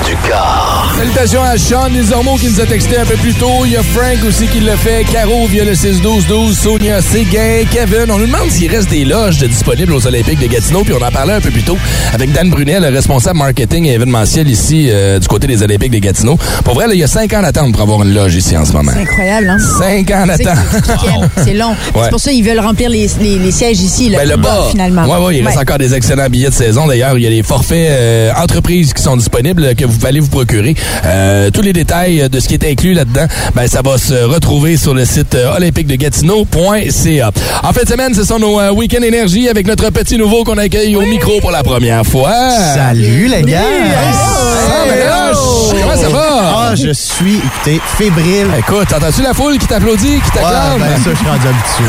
du car. Salutations à Sean Desormeaux qui nous a texté un peu plus tôt. Il y a Frank aussi qui l'a fait. Caro via le 6-12-12. Sonia Séguin. Kevin. On nous demande s'il reste des loges de disponibles aux Olympiques de Gatineau. Puis on en parlait un peu plus tôt avec Dan Brunet, le responsable marketing et événementiel ici euh, du côté des Olympiques de Gatineau. Pour vrai, là, il y a cinq ans d'attente pour avoir une loge ici en ce moment. C'est incroyable, hein? Cinq ans d'attente. C'est long. Ouais. C'est pour ça qu'ils veulent remplir les, les- les sièges ici, là, Ben, le bas. finalement. Ouais, ouais, il reste Ouais. encore des excellents billets de saison. D'ailleurs, il y a des forfaits euh, entreprises qui sont disponibles que vous allez vous procurer. Euh, tous les détails de ce qui est inclus là-dedans, ben, ça va se retrouver sur le site euh, olympiquedegatineau.ca. En fin de semaine, ce sont nos euh, Week-end Énergie avec notre petit nouveau qu'on accueille au micro pour la première fois. Salut, les gars! Hey! Comment ça va? Ah, je suis, écoutez, fébrile. Écoute, entends-tu la foule qui t'applaudit, qui t'acclame? Ouais, ben ça, je suis rendu habitué.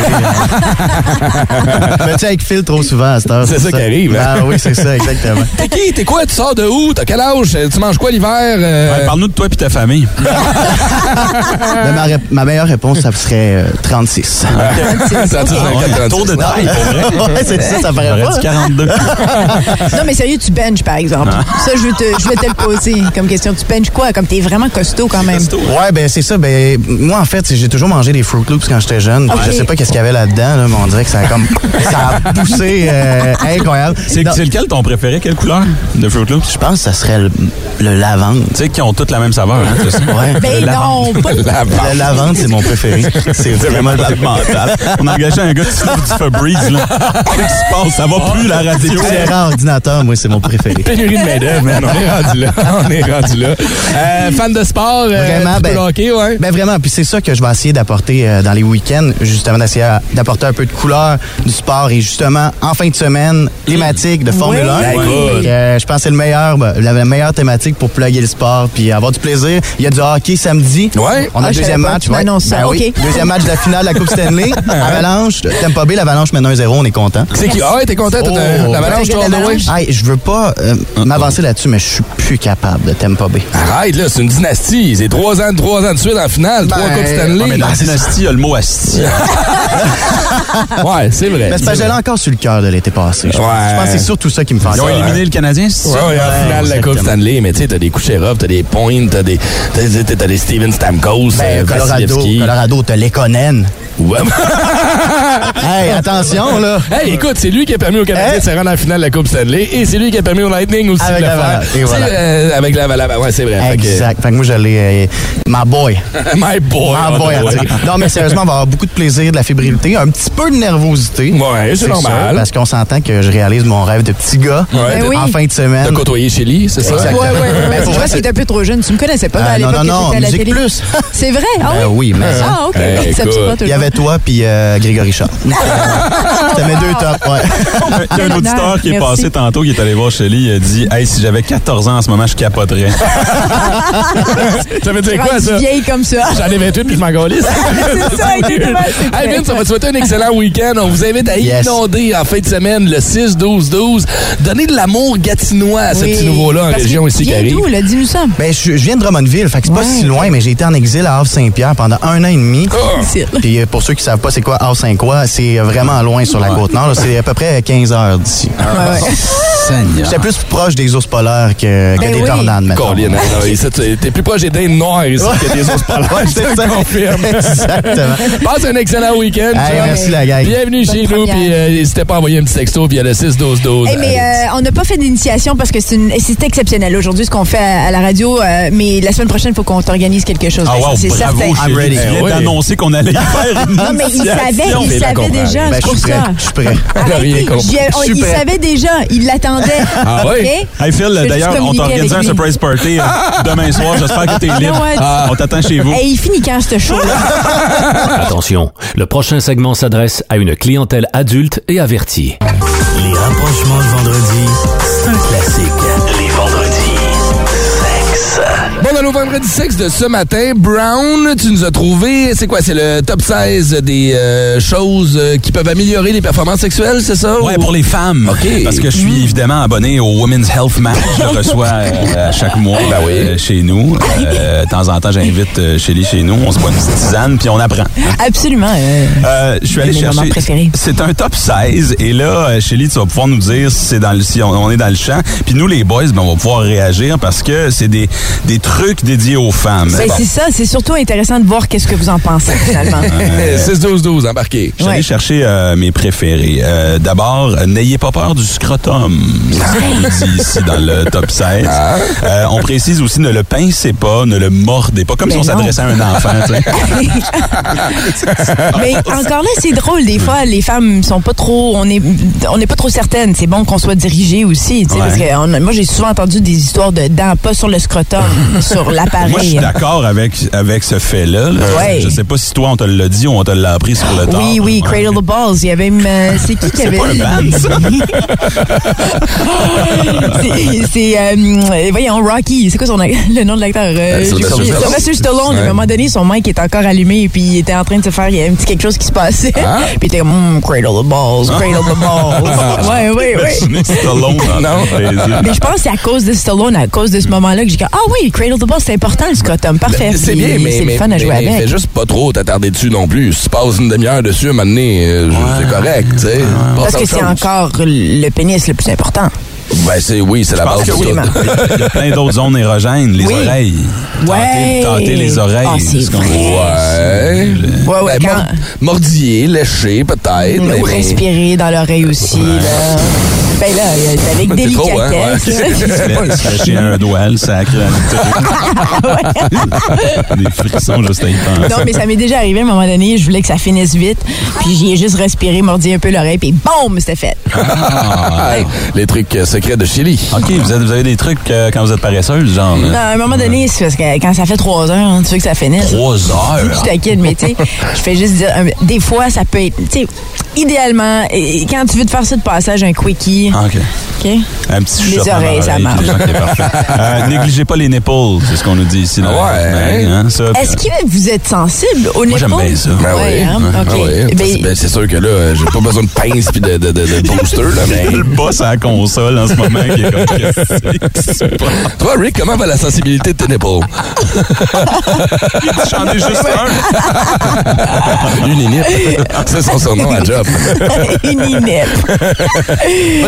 Je me tiens avec Phil trop souvent à cette heure. C'est ça qui arrive, hein? Ah oui, c'est ça, exactement. T'es qui? T'es quoi? Tu sors de où? T'as quel âge? Tu manges quoi l'hiver? Euh, Ouais, Parle-nous de toi et ta famille. Ben, ma, meilleure réponse, ça serait euh, 36. Tour de taille, pour vrai. C'est ça, ça paraît pas. dit 42. Non, mais sérieux, tu benches, par exemple. Ah. Ça, je veux, te, je veux te le poser comme question. Tu benches quoi? Comme t'es vraiment costaud quand même. Ouais, ben c'est ça. Ben moi en fait, j'ai toujours mangé des Fruit Loops quand j'étais jeune. Ok. Je sais pas qu'est-ce qu'il y avait là-dedans, là, mais on dirait que ça a comme ça a poussé euh, incroyable. C'est lequel ton préféré? Quelle couleur de Fruit Loops? Je pense ça serait le, le lavande. Tu sais, qui ont toutes la même saveur, hein, c'est ça? Ouais. Ben le non, pas le- Le lavande, c'est mon préféré. C'est vraiment le malade mental. On a engagé un gars qui se fout du Febreze, là. Qu'est-ce qui se passe? Ça va plus, la radio. C'est rare ordinateur, moi, c'est mon préféré. Pénurie de main-d'œuvre, man. On est rendu là. On est rendu là. Euh, fan de sport, euh, Vraiment, ben- hockey, ouais. Ben vraiment, puis c'est ça que je vais essayer d'apporter euh, dans les week-ends, justement d'essayer d'apporter un peu de couleur du sport et justement en fin de semaine thématique de Formule Oui. 1. Ben. Euh, je pense que c'est le meilleur ben, la, la meilleure thématique pour plugger le sport puis avoir du plaisir. Il y a du hockey samedi. Ouais. On a Ah, deuxième pas, match. tu m'annonces ça. oui. Deuxième match de la finale de la Coupe Stanley. Avalanche, Tampa Bay, l'Avalanche mène 1-0, on est content. C'est qui? Ah ouais, t'es content? T'as Oh. l'avalanche? Hey, je veux pas euh, m'avancer là-dessus, mais je suis plus capable de Tampa Bay. Arrête, là, c'est une dynastie. C'est trois ans, trois ans de suite en finale, trois Ben, Coupes Ah, Stanley. mais dans la dynastie, il y a le mot asti. ouais, c'est vrai. Mais c'est j'allais encore sur le cœur de l'été passé. Je, Ouais. je pense que c'est surtout ça qui me fait Ils ont éliminé le Canadien, c'est Ouais, ça? ouais, en finale de la Coupe. Stanley, mais tu sais, t'as des Kucherov, t'as des Points, t'as des, t'as, des Steven Stamkos, Ben, euh, Colorado. Colorado, t'as Lekonen. Ouais. Hey, attention, là. Hey, écoute, c'est lui qui a permis au Canadien Hein? de se rendre en finale de la Coupe Stanley et c'est lui qui a permis au Lightning aussi Avec de le la faire. Voilà. euh, avec la Valave, ouais, c'est vrai. Fait que- Exact. Fait que moi, j'allais. euh, my boy. My boy. My boy, ouais. à dire. Non, mais sérieusement, on va avoir beaucoup de plaisir, de la fébrilité, un petit peu de nervosité. Ouais, c'est normal. sûr, parce qu'on s'entend que je réalise mon rêve de petit gars Ouais, Ben oui. en fin de semaine. T'as côtoyé Shelly, c'est ça? Exactement. Ouais, ouais, ouais. Ben, ouais. pour Je vrai, pense c'est- qu'il était un peu trop jeune. Tu me connaissais pas Ah, à non, l'époque non, non, la Musique. Plus. C'est vrai? Ah Ben oui? oui, mais Ah, OK. Ça me Toi puis euh, Grégory Charles. C'était mes deux tops, ouais. Il y a un auditeur qui est Merci. passé tantôt, qui est allé voir Shelly, il a dit Hey, si j'avais 14 ans en ce moment, je capoterais. Ça veut dire quoi, ça? vieille comme ça. J'en ai 28 puis je m'en galisse. C'est ça, exactement. Hey. Vince, on va te souhaiter un excellent week-end. On vous invite à Yes. inonder en fin de semaine le 6-12-12. Donnez de l'amour gatinois à ce Oui. petit nouveau-là en Parce région ici qui arrive. là? Dis-nous ça. Ben, je, je viens de Drummondville, fait que c'est pas si loin, mais j'ai été en exil à Havre-Saint-Pierre pendant un an et demi. Puis euh, pour ceux qui savent pas c'est quoi Havre-Saint-Quoi, c'est vraiment loin sur la côte nord. C'est à peu près 15 heures d'ici. Ouais. Seigneur. J'étais plus proche des ours polaires que, que Ben des oui. tornades, maintenant. Hein, T'es plus proche des dindes noires ici que des ours polaires. Je te c'est confirme. Exactement. Passe un excellent week-end. Hey, merci, la gang. Bienvenue Bonne chez nous. Puis euh, n'hésitez pas à envoyer un petit texto via le 6-12-12. Hey, mais euh, on n'a pas fait d'initiation parce que c'est c'est exceptionnel aujourd'hui ce qu'on fait à, à la radio. euh, mais la semaine prochaine, il faut qu'on t'organise quelque chose. Ah, wow, c'est certain. Shelly. ready. Tu viens oui. d'annoncer qu'on allait y faire Non, mais il savait, il Mais savait déjà. Ben, je suis prêt. ça. Je suis prêt. Arrêtez. on- suis il prêt. savait déjà. Il l'attendait. Ah oui? OK? Hey Phil, d'ailleurs, on organisé un surprise party euh, demain soir. J'espère que t'es libre. ouais. Ah. On t'attend chez vous. Hey, il finit quand, ce show-là? Attention, le prochain segment s'adresse à une clientèle adulte et avertie. Les rapprochements de vendredi, c'est un classique. Les vendredis, sexe. Bon, dans nos vendredis sexe de ce matin, Brown, tu nous as trouvé, c'est quoi, c'est le top 16 des euh, choses euh, qui peuvent améliorer les performances sexuelles, c'est ça? Ouais, Ou- pour les femmes. OK. Parce que je suis évidemment abonné au Women's Health Match. Je le reçois euh, à chaque mois Ben oui. euh, chez nous. Euh, de temps en temps, j'invite euh, Shelly chez nous. On se boit une petite tisane, puis on apprend. Absolument. euh, Euh, je suis allé chercher. préférés. C'est un top 16. Et là, euh, Shelly, tu vas pouvoir nous dire si, c'est dans le, si on, on est dans le champ. Puis nous, les boys, ben, on va pouvoir réagir parce que c'est des, des trucs dédiés aux femmes. ben, Bon. c'est ça. C'est surtout intéressant de voir qu'est-ce que vous en pensez, finalement. Euh, 6-12-12, embarqué. Je suis allé Ouais. chercher euh, mes préférés. Euh, D'abord, euh, n'ayez pas peur du scrotum. C'est ce qu'on dit ici dans le top 16. Ah. Euh, on précise aussi, ne le pincez pas, ne le mordez pas, comme si on non. s'adressait à un enfant. tu sais. Mais encore là, c'est drôle. Des fois, les femmes sont pas trop. On est, on n'est pas trop certaines. C'est bon qu'on soit dirigé aussi. tu sais, Ouais. Parce que on moi, j'ai souvent entendu des histoires de dents, pas sur le scrotum, sur Moi, je l'appareil. suis d'accord avec, avec ce fait-là. là. Ouais. Je sais pas si toi, on te l'a dit ou on te l'a appris sur le tard. Oui, oui, Ouais. Cradle the Balls. Il y avait même. euh, c'est qui qui C'est avait. pas un band, ça? C'est- c'est. euh, voyons, Rocky. C'est quoi son, le nom de l'acteur? Euh, Sylvester. Stallone. Sylvester Stallone. À Ouais. un moment donné, son mic était encore allumé et puis il était en train de se faire. Il y avait un petit quelque chose qui se passait. Ah. Puis il était comme, Hmm, Cradle the Balls, Cradle the Balls. ouais, ouais, ouais. Imaginez Stallone Non. Mais je pense que c'est à cause de Stallone, à cause de ce moment-là, que j'ai dit Ah oui, Cradle the Ball, c'est important le scrotum. Parfait. C'est Puis bien, mais, c'est fun à jouer avec. fais juste pas trop t'attarder dessus non plus. Si tu passes une demi-heure dessus, à un moment donné, euh, c'est correct, tu sais. Parce que c'est encore le pénis le plus important. Ben, c'est, oui, c'est la base oui. Il y a plein d'autres zones érogènes. Les Oui. oreilles. Ouais. Tâter les oreilles. Ah, c'est vrai. Ouais. Ouais, ouais, Ben, quand- mordiller, lécher, peut-être. Ou mais- respirer dans l'oreille aussi. Là. Ben là, c'est avec C'est trop, hein, délicatesse. Un doigt, le sacre. Des frissons juste à y penser. Non, mais ça m'est déjà arrivé à un moment donné, je voulais que ça finisse vite, puis j'y ai juste respiré, mordi un peu l'oreille, puis boum, c'était fait. Ah, les trucs euh, secrets de Chili. OK, vous, êtes- vous avez des trucs euh, quand vous êtes paresseuse, genre. Non, à un moment donné, c'est parce que quand ça fait trois heures, hein, tu veux que ça finisse. Trois heures? Je taquine, mais tu sais, je fais juste dire, euh, des fois, ça peut être, tu sais, idéalement, et- quand tu veux te faire ça de passage, un quickie, Ah, OK. OK? Un petit Les oreilles, ça marche. Euh, négligez pas les nipples, c'est ce qu'on nous dit ici. dans- Ouais. hein, Est-ce que vous êtes sensible aux Moi, j'aime nipples? bien ça. Ben Ouais, oui. hein? OK. oui. Ben, Ben, c'est sûr que là, j'ai pas besoin de pince puis de, de, de, de booster, là, mais. Le boss à la console en ce moment qui est comme? Toi, Rick, comment va la sensibilité de tes nipples? J'en ai juste un. Une inip. C'est son surnom à job. Une inep.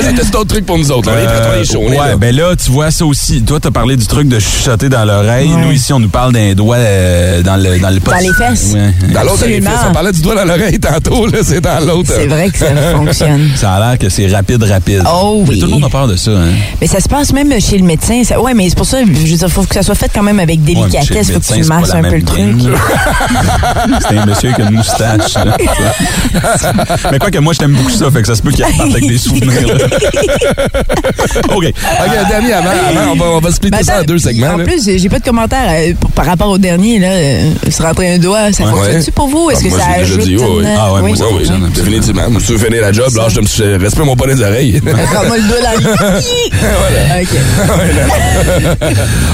Vas-y, t'as d'autres trucs pour nous autres. Les prêts, les on est ouais, là. ben là, tu vois ça aussi. Toi, t'as parlé du truc de chuchoter dans l'oreille. Nous, ici, on nous parle d'un doigt euh, dans le dans le Dans les fesses. Ouais. Dans l'autre Absolument. orifice, on parlait du doigt dans l'oreille tantôt, là, c'est dans l'autre. C'est vrai que ça fonctionne. Ça a l'air que c'est rapide, rapide. Oh Mais oui. Tout le monde a peur de ça, hein? Mais ça se passe même chez le médecin. Ça, ouais, mais c'est pour ça, je veux dire, faut que ça soit fait quand même avec Ouais, délicatesse. le faut que tu masses un peu le truc. C'est un monsieur avec une moustache. là. Mais quoi que moi, je t'aime beaucoup ça, fait que ça se peut qu'il reparte avec des souvenirs. Là. OK. OK, dernier avant, avant, on va, on va splitter Ben, ça en deux segments. En là. plus, j'ai pas de commentaire euh, pour- par rapport au dernier. Là, euh, se rentrer un doigt, ça Ouais. fonctionne-tu pour vous? Est-ce Ah, que moi, ça je l'ai déjà ajoute dit, oui, oui. Ah ouais, moi, oui? ça fonctionne. Définitivement. Moi, si tu veux finir la job, là, je me respecte mon pas les oreilles. Prends-moi le doigt dans le... OK.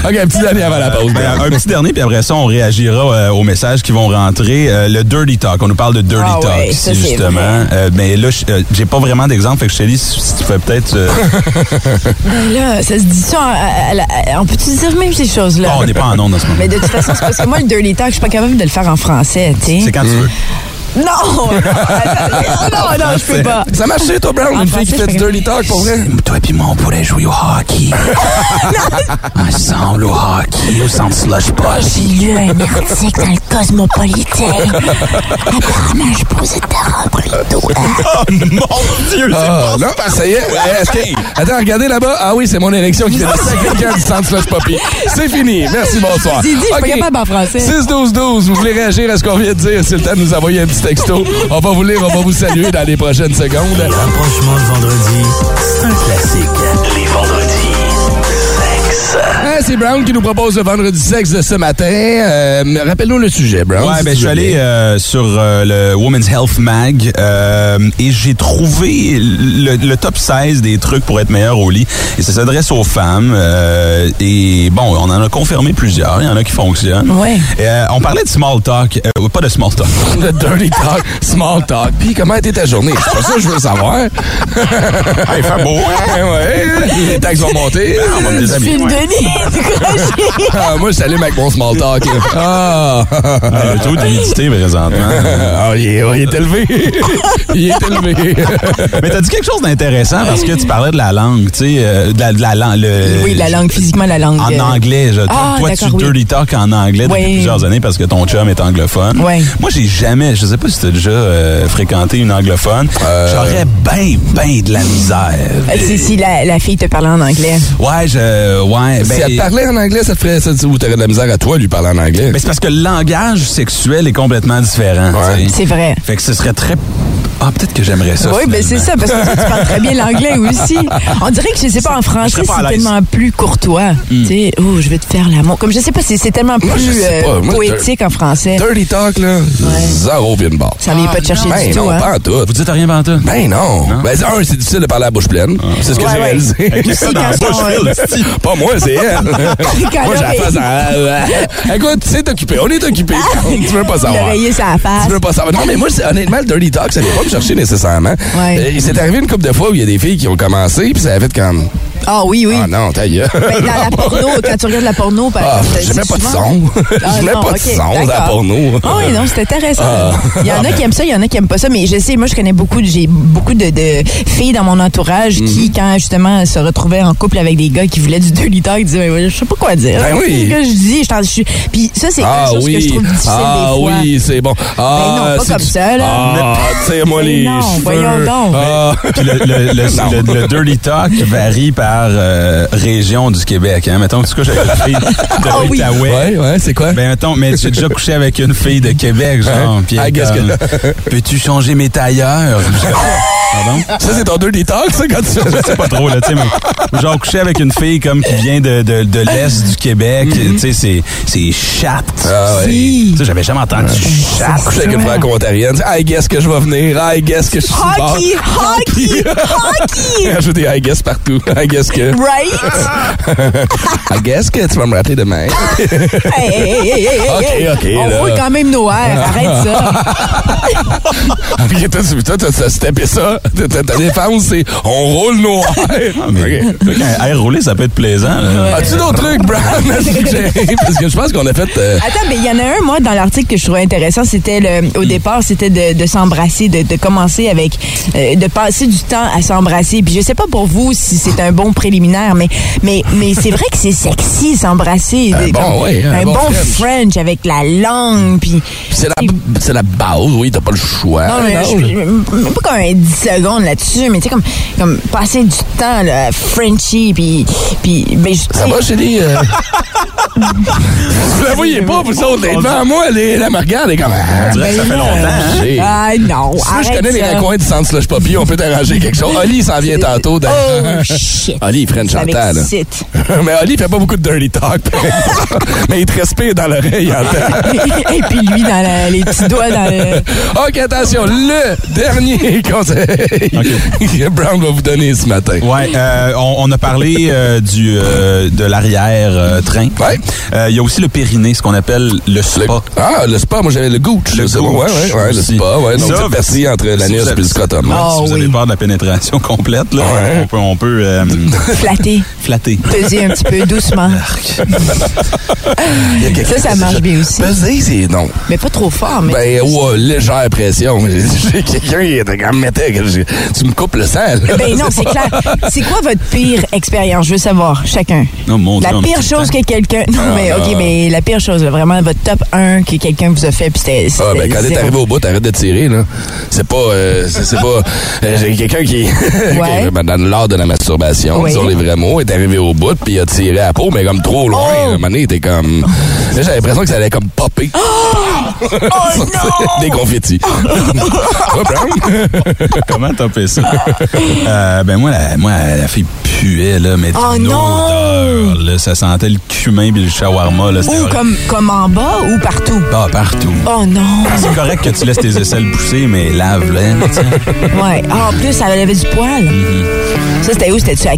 OK, un petit dernier avant la pause. Ben, un petit dernier, puis après ça, on réagira euh, aux messages qui vont rentrer. Euh, le Dirty Talk, on nous parle de Dirty Ah Talk ouais, ici, justement. Euh, mais là, je- euh, j'ai pas vraiment d'exemple, fait que je te dis si si tu peut-être... euh, Ben là, ça se dit ça. on peut-tu dire même ces choses-là? bon, on n'est pas en onde en ce moment. Mais de toute façon, c'est parce que moi, le dirty talk, je suis pas capable de le faire en français, tu sais. C'est quand tu veux. Non! Attends, non, non, je peux pas. Ça marche toi, Brown, En une fille qui fait du dirty talk, pour vrai? Toi et moi, on pourrait jouer au hockey. Ensemble au hockey, au centre slush J'ai lu un article dans le Cosmopolitain. Apparemment, je posais ta les doigts. Oh mon Dieu, Ah, non, ça y est. Est-ce que- Attends, regardez là-bas. Ah oui, c'est mon érection qui fait des sacrifications du centre slush poppy. C'est fini. Merci, bonsoir. J'ai dit, je suis pas capable en français. 6-12-12, vous voulez réagir à ce qu'on vient de dire? C'est le temps de nous envoyer un petit texto. On va vous lire, on va vous saluer dans les prochaines secondes. Rapprochement le vendredi, c'est un classique. Les vendredis. Ah, c'est Brown qui nous propose le vendredi sexe de ce matin. Euh, Rappelle-nous le sujet, Brown. Ouais, si ben, je suis allé euh, sur euh, le Women's Health Mag euh, et j'ai trouvé le, le top 16 des trucs pour être meilleur au lit. Et ça s'adresse aux femmes. euh, et bon, on en a confirmé plusieurs. Il y en a qui fonctionnent. Ouais. Euh, on parlait de small talk. euh, pas de small talk. Le dirty talk, small talk. Puis comment a été ta journée? C'est pas ça que je veux savoir. hey, fait beau. Ouais, ouais. Les taxes vont monter. on va me déshabiller. Denis, décroché. Ah, moi, je suis allé avec mon small talk. là. Ah! Le taux d'humidité présentement. Ah, il est, il est élevé. il est élevé. Mais t'as dit quelque chose d'intéressant parce que tu parlais de la langue, tu sais, euh, de la, de la langue. le- Oui, la langue, physiquement, la langue. En euh, anglais, je, Ah, toi, tu oui. dirty talk en anglais depuis Oui. plusieurs années parce que ton chum est anglophone. Oui. Moi, j'ai jamais, je sais pas si tu as déjà euh, fréquenté une anglophone, j'aurais bien, bien de la misère. euh, Si, si la, la fille te parlait en anglais. Ouais, je, ouais, si ben, elle te parlait en anglais, ça te ferait ça, ou t'aurais de la misère à toi lui parler en anglais. ben, c'est parce que le langage sexuel est complètement différent. Ouais. C'est vrai. Fait que ce serait très, ah, peut-être que j'aimerais ça. Oui, ben c'est ça, parce que tu parles très bien l'anglais aussi. On dirait que, je sais pas, en français, pas à c'est tellement plus courtois. Tu sais, oh, je vais te faire l'amour. Comme je sais pas, c'est tellement plus Moi, je sais pas. euh, Moi, poétique en français. Dirty talk, là, zéro vient de bord. Ça vient pas te chercher Ben du non, tout, hein. pas en tout. Vous dites rien pendant tout? Ben non. Ben, c'est- un, c'est difficile de parler à la bouche pleine. C'est ce que Ouais, j'ai réalisé. Avec ça dans la quand. Pas moi, c'est elle. moi, j'ai la face en... Écoute, c'est occupé. On est occupé. tu veux pas savoir. Tu veux pas savoir. Non, mais moi, c'est- honnêtement, le dirty talk, ça vient pas chercher nécessairement. Ouais. Euh, il s'est arrivé une couple de fois où il y a des filles qui ont commencé, puis ça a fait comme. Ah oui, oui. Ah non, ta gueule. Ben, dans la porno, quand tu regardes la porno, par Ah, exemple, je mets pas de son. Ah, Je mets non, pas de son dans la porno. Ah oui, non, c'est intéressant. Ah. Il y en a qui aiment ça, il y en a qui aiment pas ça, mais je sais, moi, je connais beaucoup, de- j'ai beaucoup de, de filles dans mon entourage Mhm. qui, quand justement, se retrouvaient en couple avec des gars qui voulaient du dirty talk, ils disaient, Ouais, je sais pas quoi dire. Ben oui. Ce que je dis, je suis. Puis ça, c'est Ah quelque chose que je oui. trouve difficile Ah des fois. oui, c'est bon. Ah, Ben non, pas c'est comme du- ça, là. Ah, tire-moi Mais les non, cheveux. voyons donc. Ah. Puis le, le, le- le dirty talk varie par euh, région du Québec. Hein. Mettons que tu couches avec une fille de Ah oui. Ouais, ouais, c'est quoi? Ben, mettons, mais tu as déjà couché avec une fille de Québec, genre. Puis Ah, qu'est-ce comme, que- Peux-tu changer mes tailleurs? Ça, c'est ton dirty talk, ça, quand tu fais Je sais pas trop, là, tu sais, mais genre coucher avec une fille comme qui vient de, de, de l'Est du Québec, tu sais, c'est, c'est chat. Ah ouais. Tu sais, j'avais jamais entendu chat. coucher avec une franco-ontarienne. I guess que je vais venir. I guess que je suis. Hockey, hockey, hockey! Rajoute des I guess partout. I guess que. Right? I guess que tu vas me rappeler demain. Hey, hey, hey, hey, hey, Ok, ok, On là. roule quand même nos airs. Arrête ça. Ok, toi, tu- toi, t'as steppé ça. Ta- défense, c'est on roule nos airs. Ok. Un air roulé, ça peut être plaisant. As-tu d'autres trucs, Brown? Parce que je pense qu'on a fait. euh, Attends, mais il y en a un, moi, dans l'article que je trouvais intéressant, c'était le, au départ, c'était de, de s'embrasser, de, de commencer avec, euh, de passer du temps à s'embrasser. Puis je sais pas pour vous si c'est un bon préliminaire, mais, mais, mais c'est vrai que c'est sexy s'embrasser. Un bon, ouais, un un bon bon French. French avec la langue, puis. C'est la, c'est la base, oui, t'as pas le choix. Non, mais je- je- pas comme un 10 secondes là-dessus, mais tu sais, comme, comme passer du temps, là, Frenchy, puis. puis ben, Ça va, chérie? Euh... vous la voyez pas, vous autres, elle est devant moi, elle, est- elle me regarde, elle est comme... Que ça fait longtemps. hein? J'ai- Ah non, Si tu veux, je connais les ça. recoins du centre Slush Poppy, on peut t'arranger quelque chose. Oli s'en vient tantôt. d'ailleurs. Oh, shit. Oli, il Ça chantal. Mais Oli, il fait pas beaucoup de dirty talk. par exemple. Mais il te respire dans l'oreille. Et puis lui, dans la- les petits doigts dans le. OK, attention, le dernier conseil que Brown va vous donner ce matin. Ouais, euh, on, on a parlé euh, du euh, de l'arrière-train. Ouais. Euh, Il y a aussi le périnée, ce qu'on appelle le spa. Ah, le spa, moi j'avais le gooch. Le gooch Ouais, ouais, ouais, le spa, ouais. Donc Ça, c'est percé entre l'anus vous et avez- le scrotum. Hein. si vous avez peur de la pénétration complète, là, on peut, on peut euh, Flatter. flatter. Peser un petit peu doucement. Ça, ça marche bien aussi. Peser, c'est non. Mais pas trop fort, mais. Ben, ouais, légère pression. J'ai quelqu'un qui était quand même tu me coupes le sang. là. Ben non, c'est clair. C'est quoi votre pire expérience? Je veux savoir, chacun. Oh, mon La pire chose que quelqu'un. Non, Ah, mais ah. OK, mais la pire chose, là, vraiment, votre top 1 que quelqu'un vous a fait, puis c'était. Ah, ben, quand t'es arrivé au bout, t'arrêtes de tirer, là. C'est pas, euh, c'est c'est pas, euh, j'ai quelqu'un qui, Ouais. qui, ben, dans l'art de la masturbation, Oui. sur les vrais mots, est arrivé au bout, puis il a tiré à la peau, mais comme trop loin. Oh! À un moment donné, comme, là, j'avais l'impression que ça allait comme popper. Oh Des confettis. Brown? Comment t'as fait ça? Euh, ben moi, la, moi, la fille puait, là, mais Oh d'une non! odeur, là, ça sentait le cumin puis le shawarma, là. Ou comme, comme en bas ou partout? Ah, partout. Oh non! C'est correct que tu laisses tes aisselles pousser, mais lave-les, tu sais. Ouais. Ah, en plus, ça avait du poil. Mm-hmm. Ça, c'était où? C'était-tu à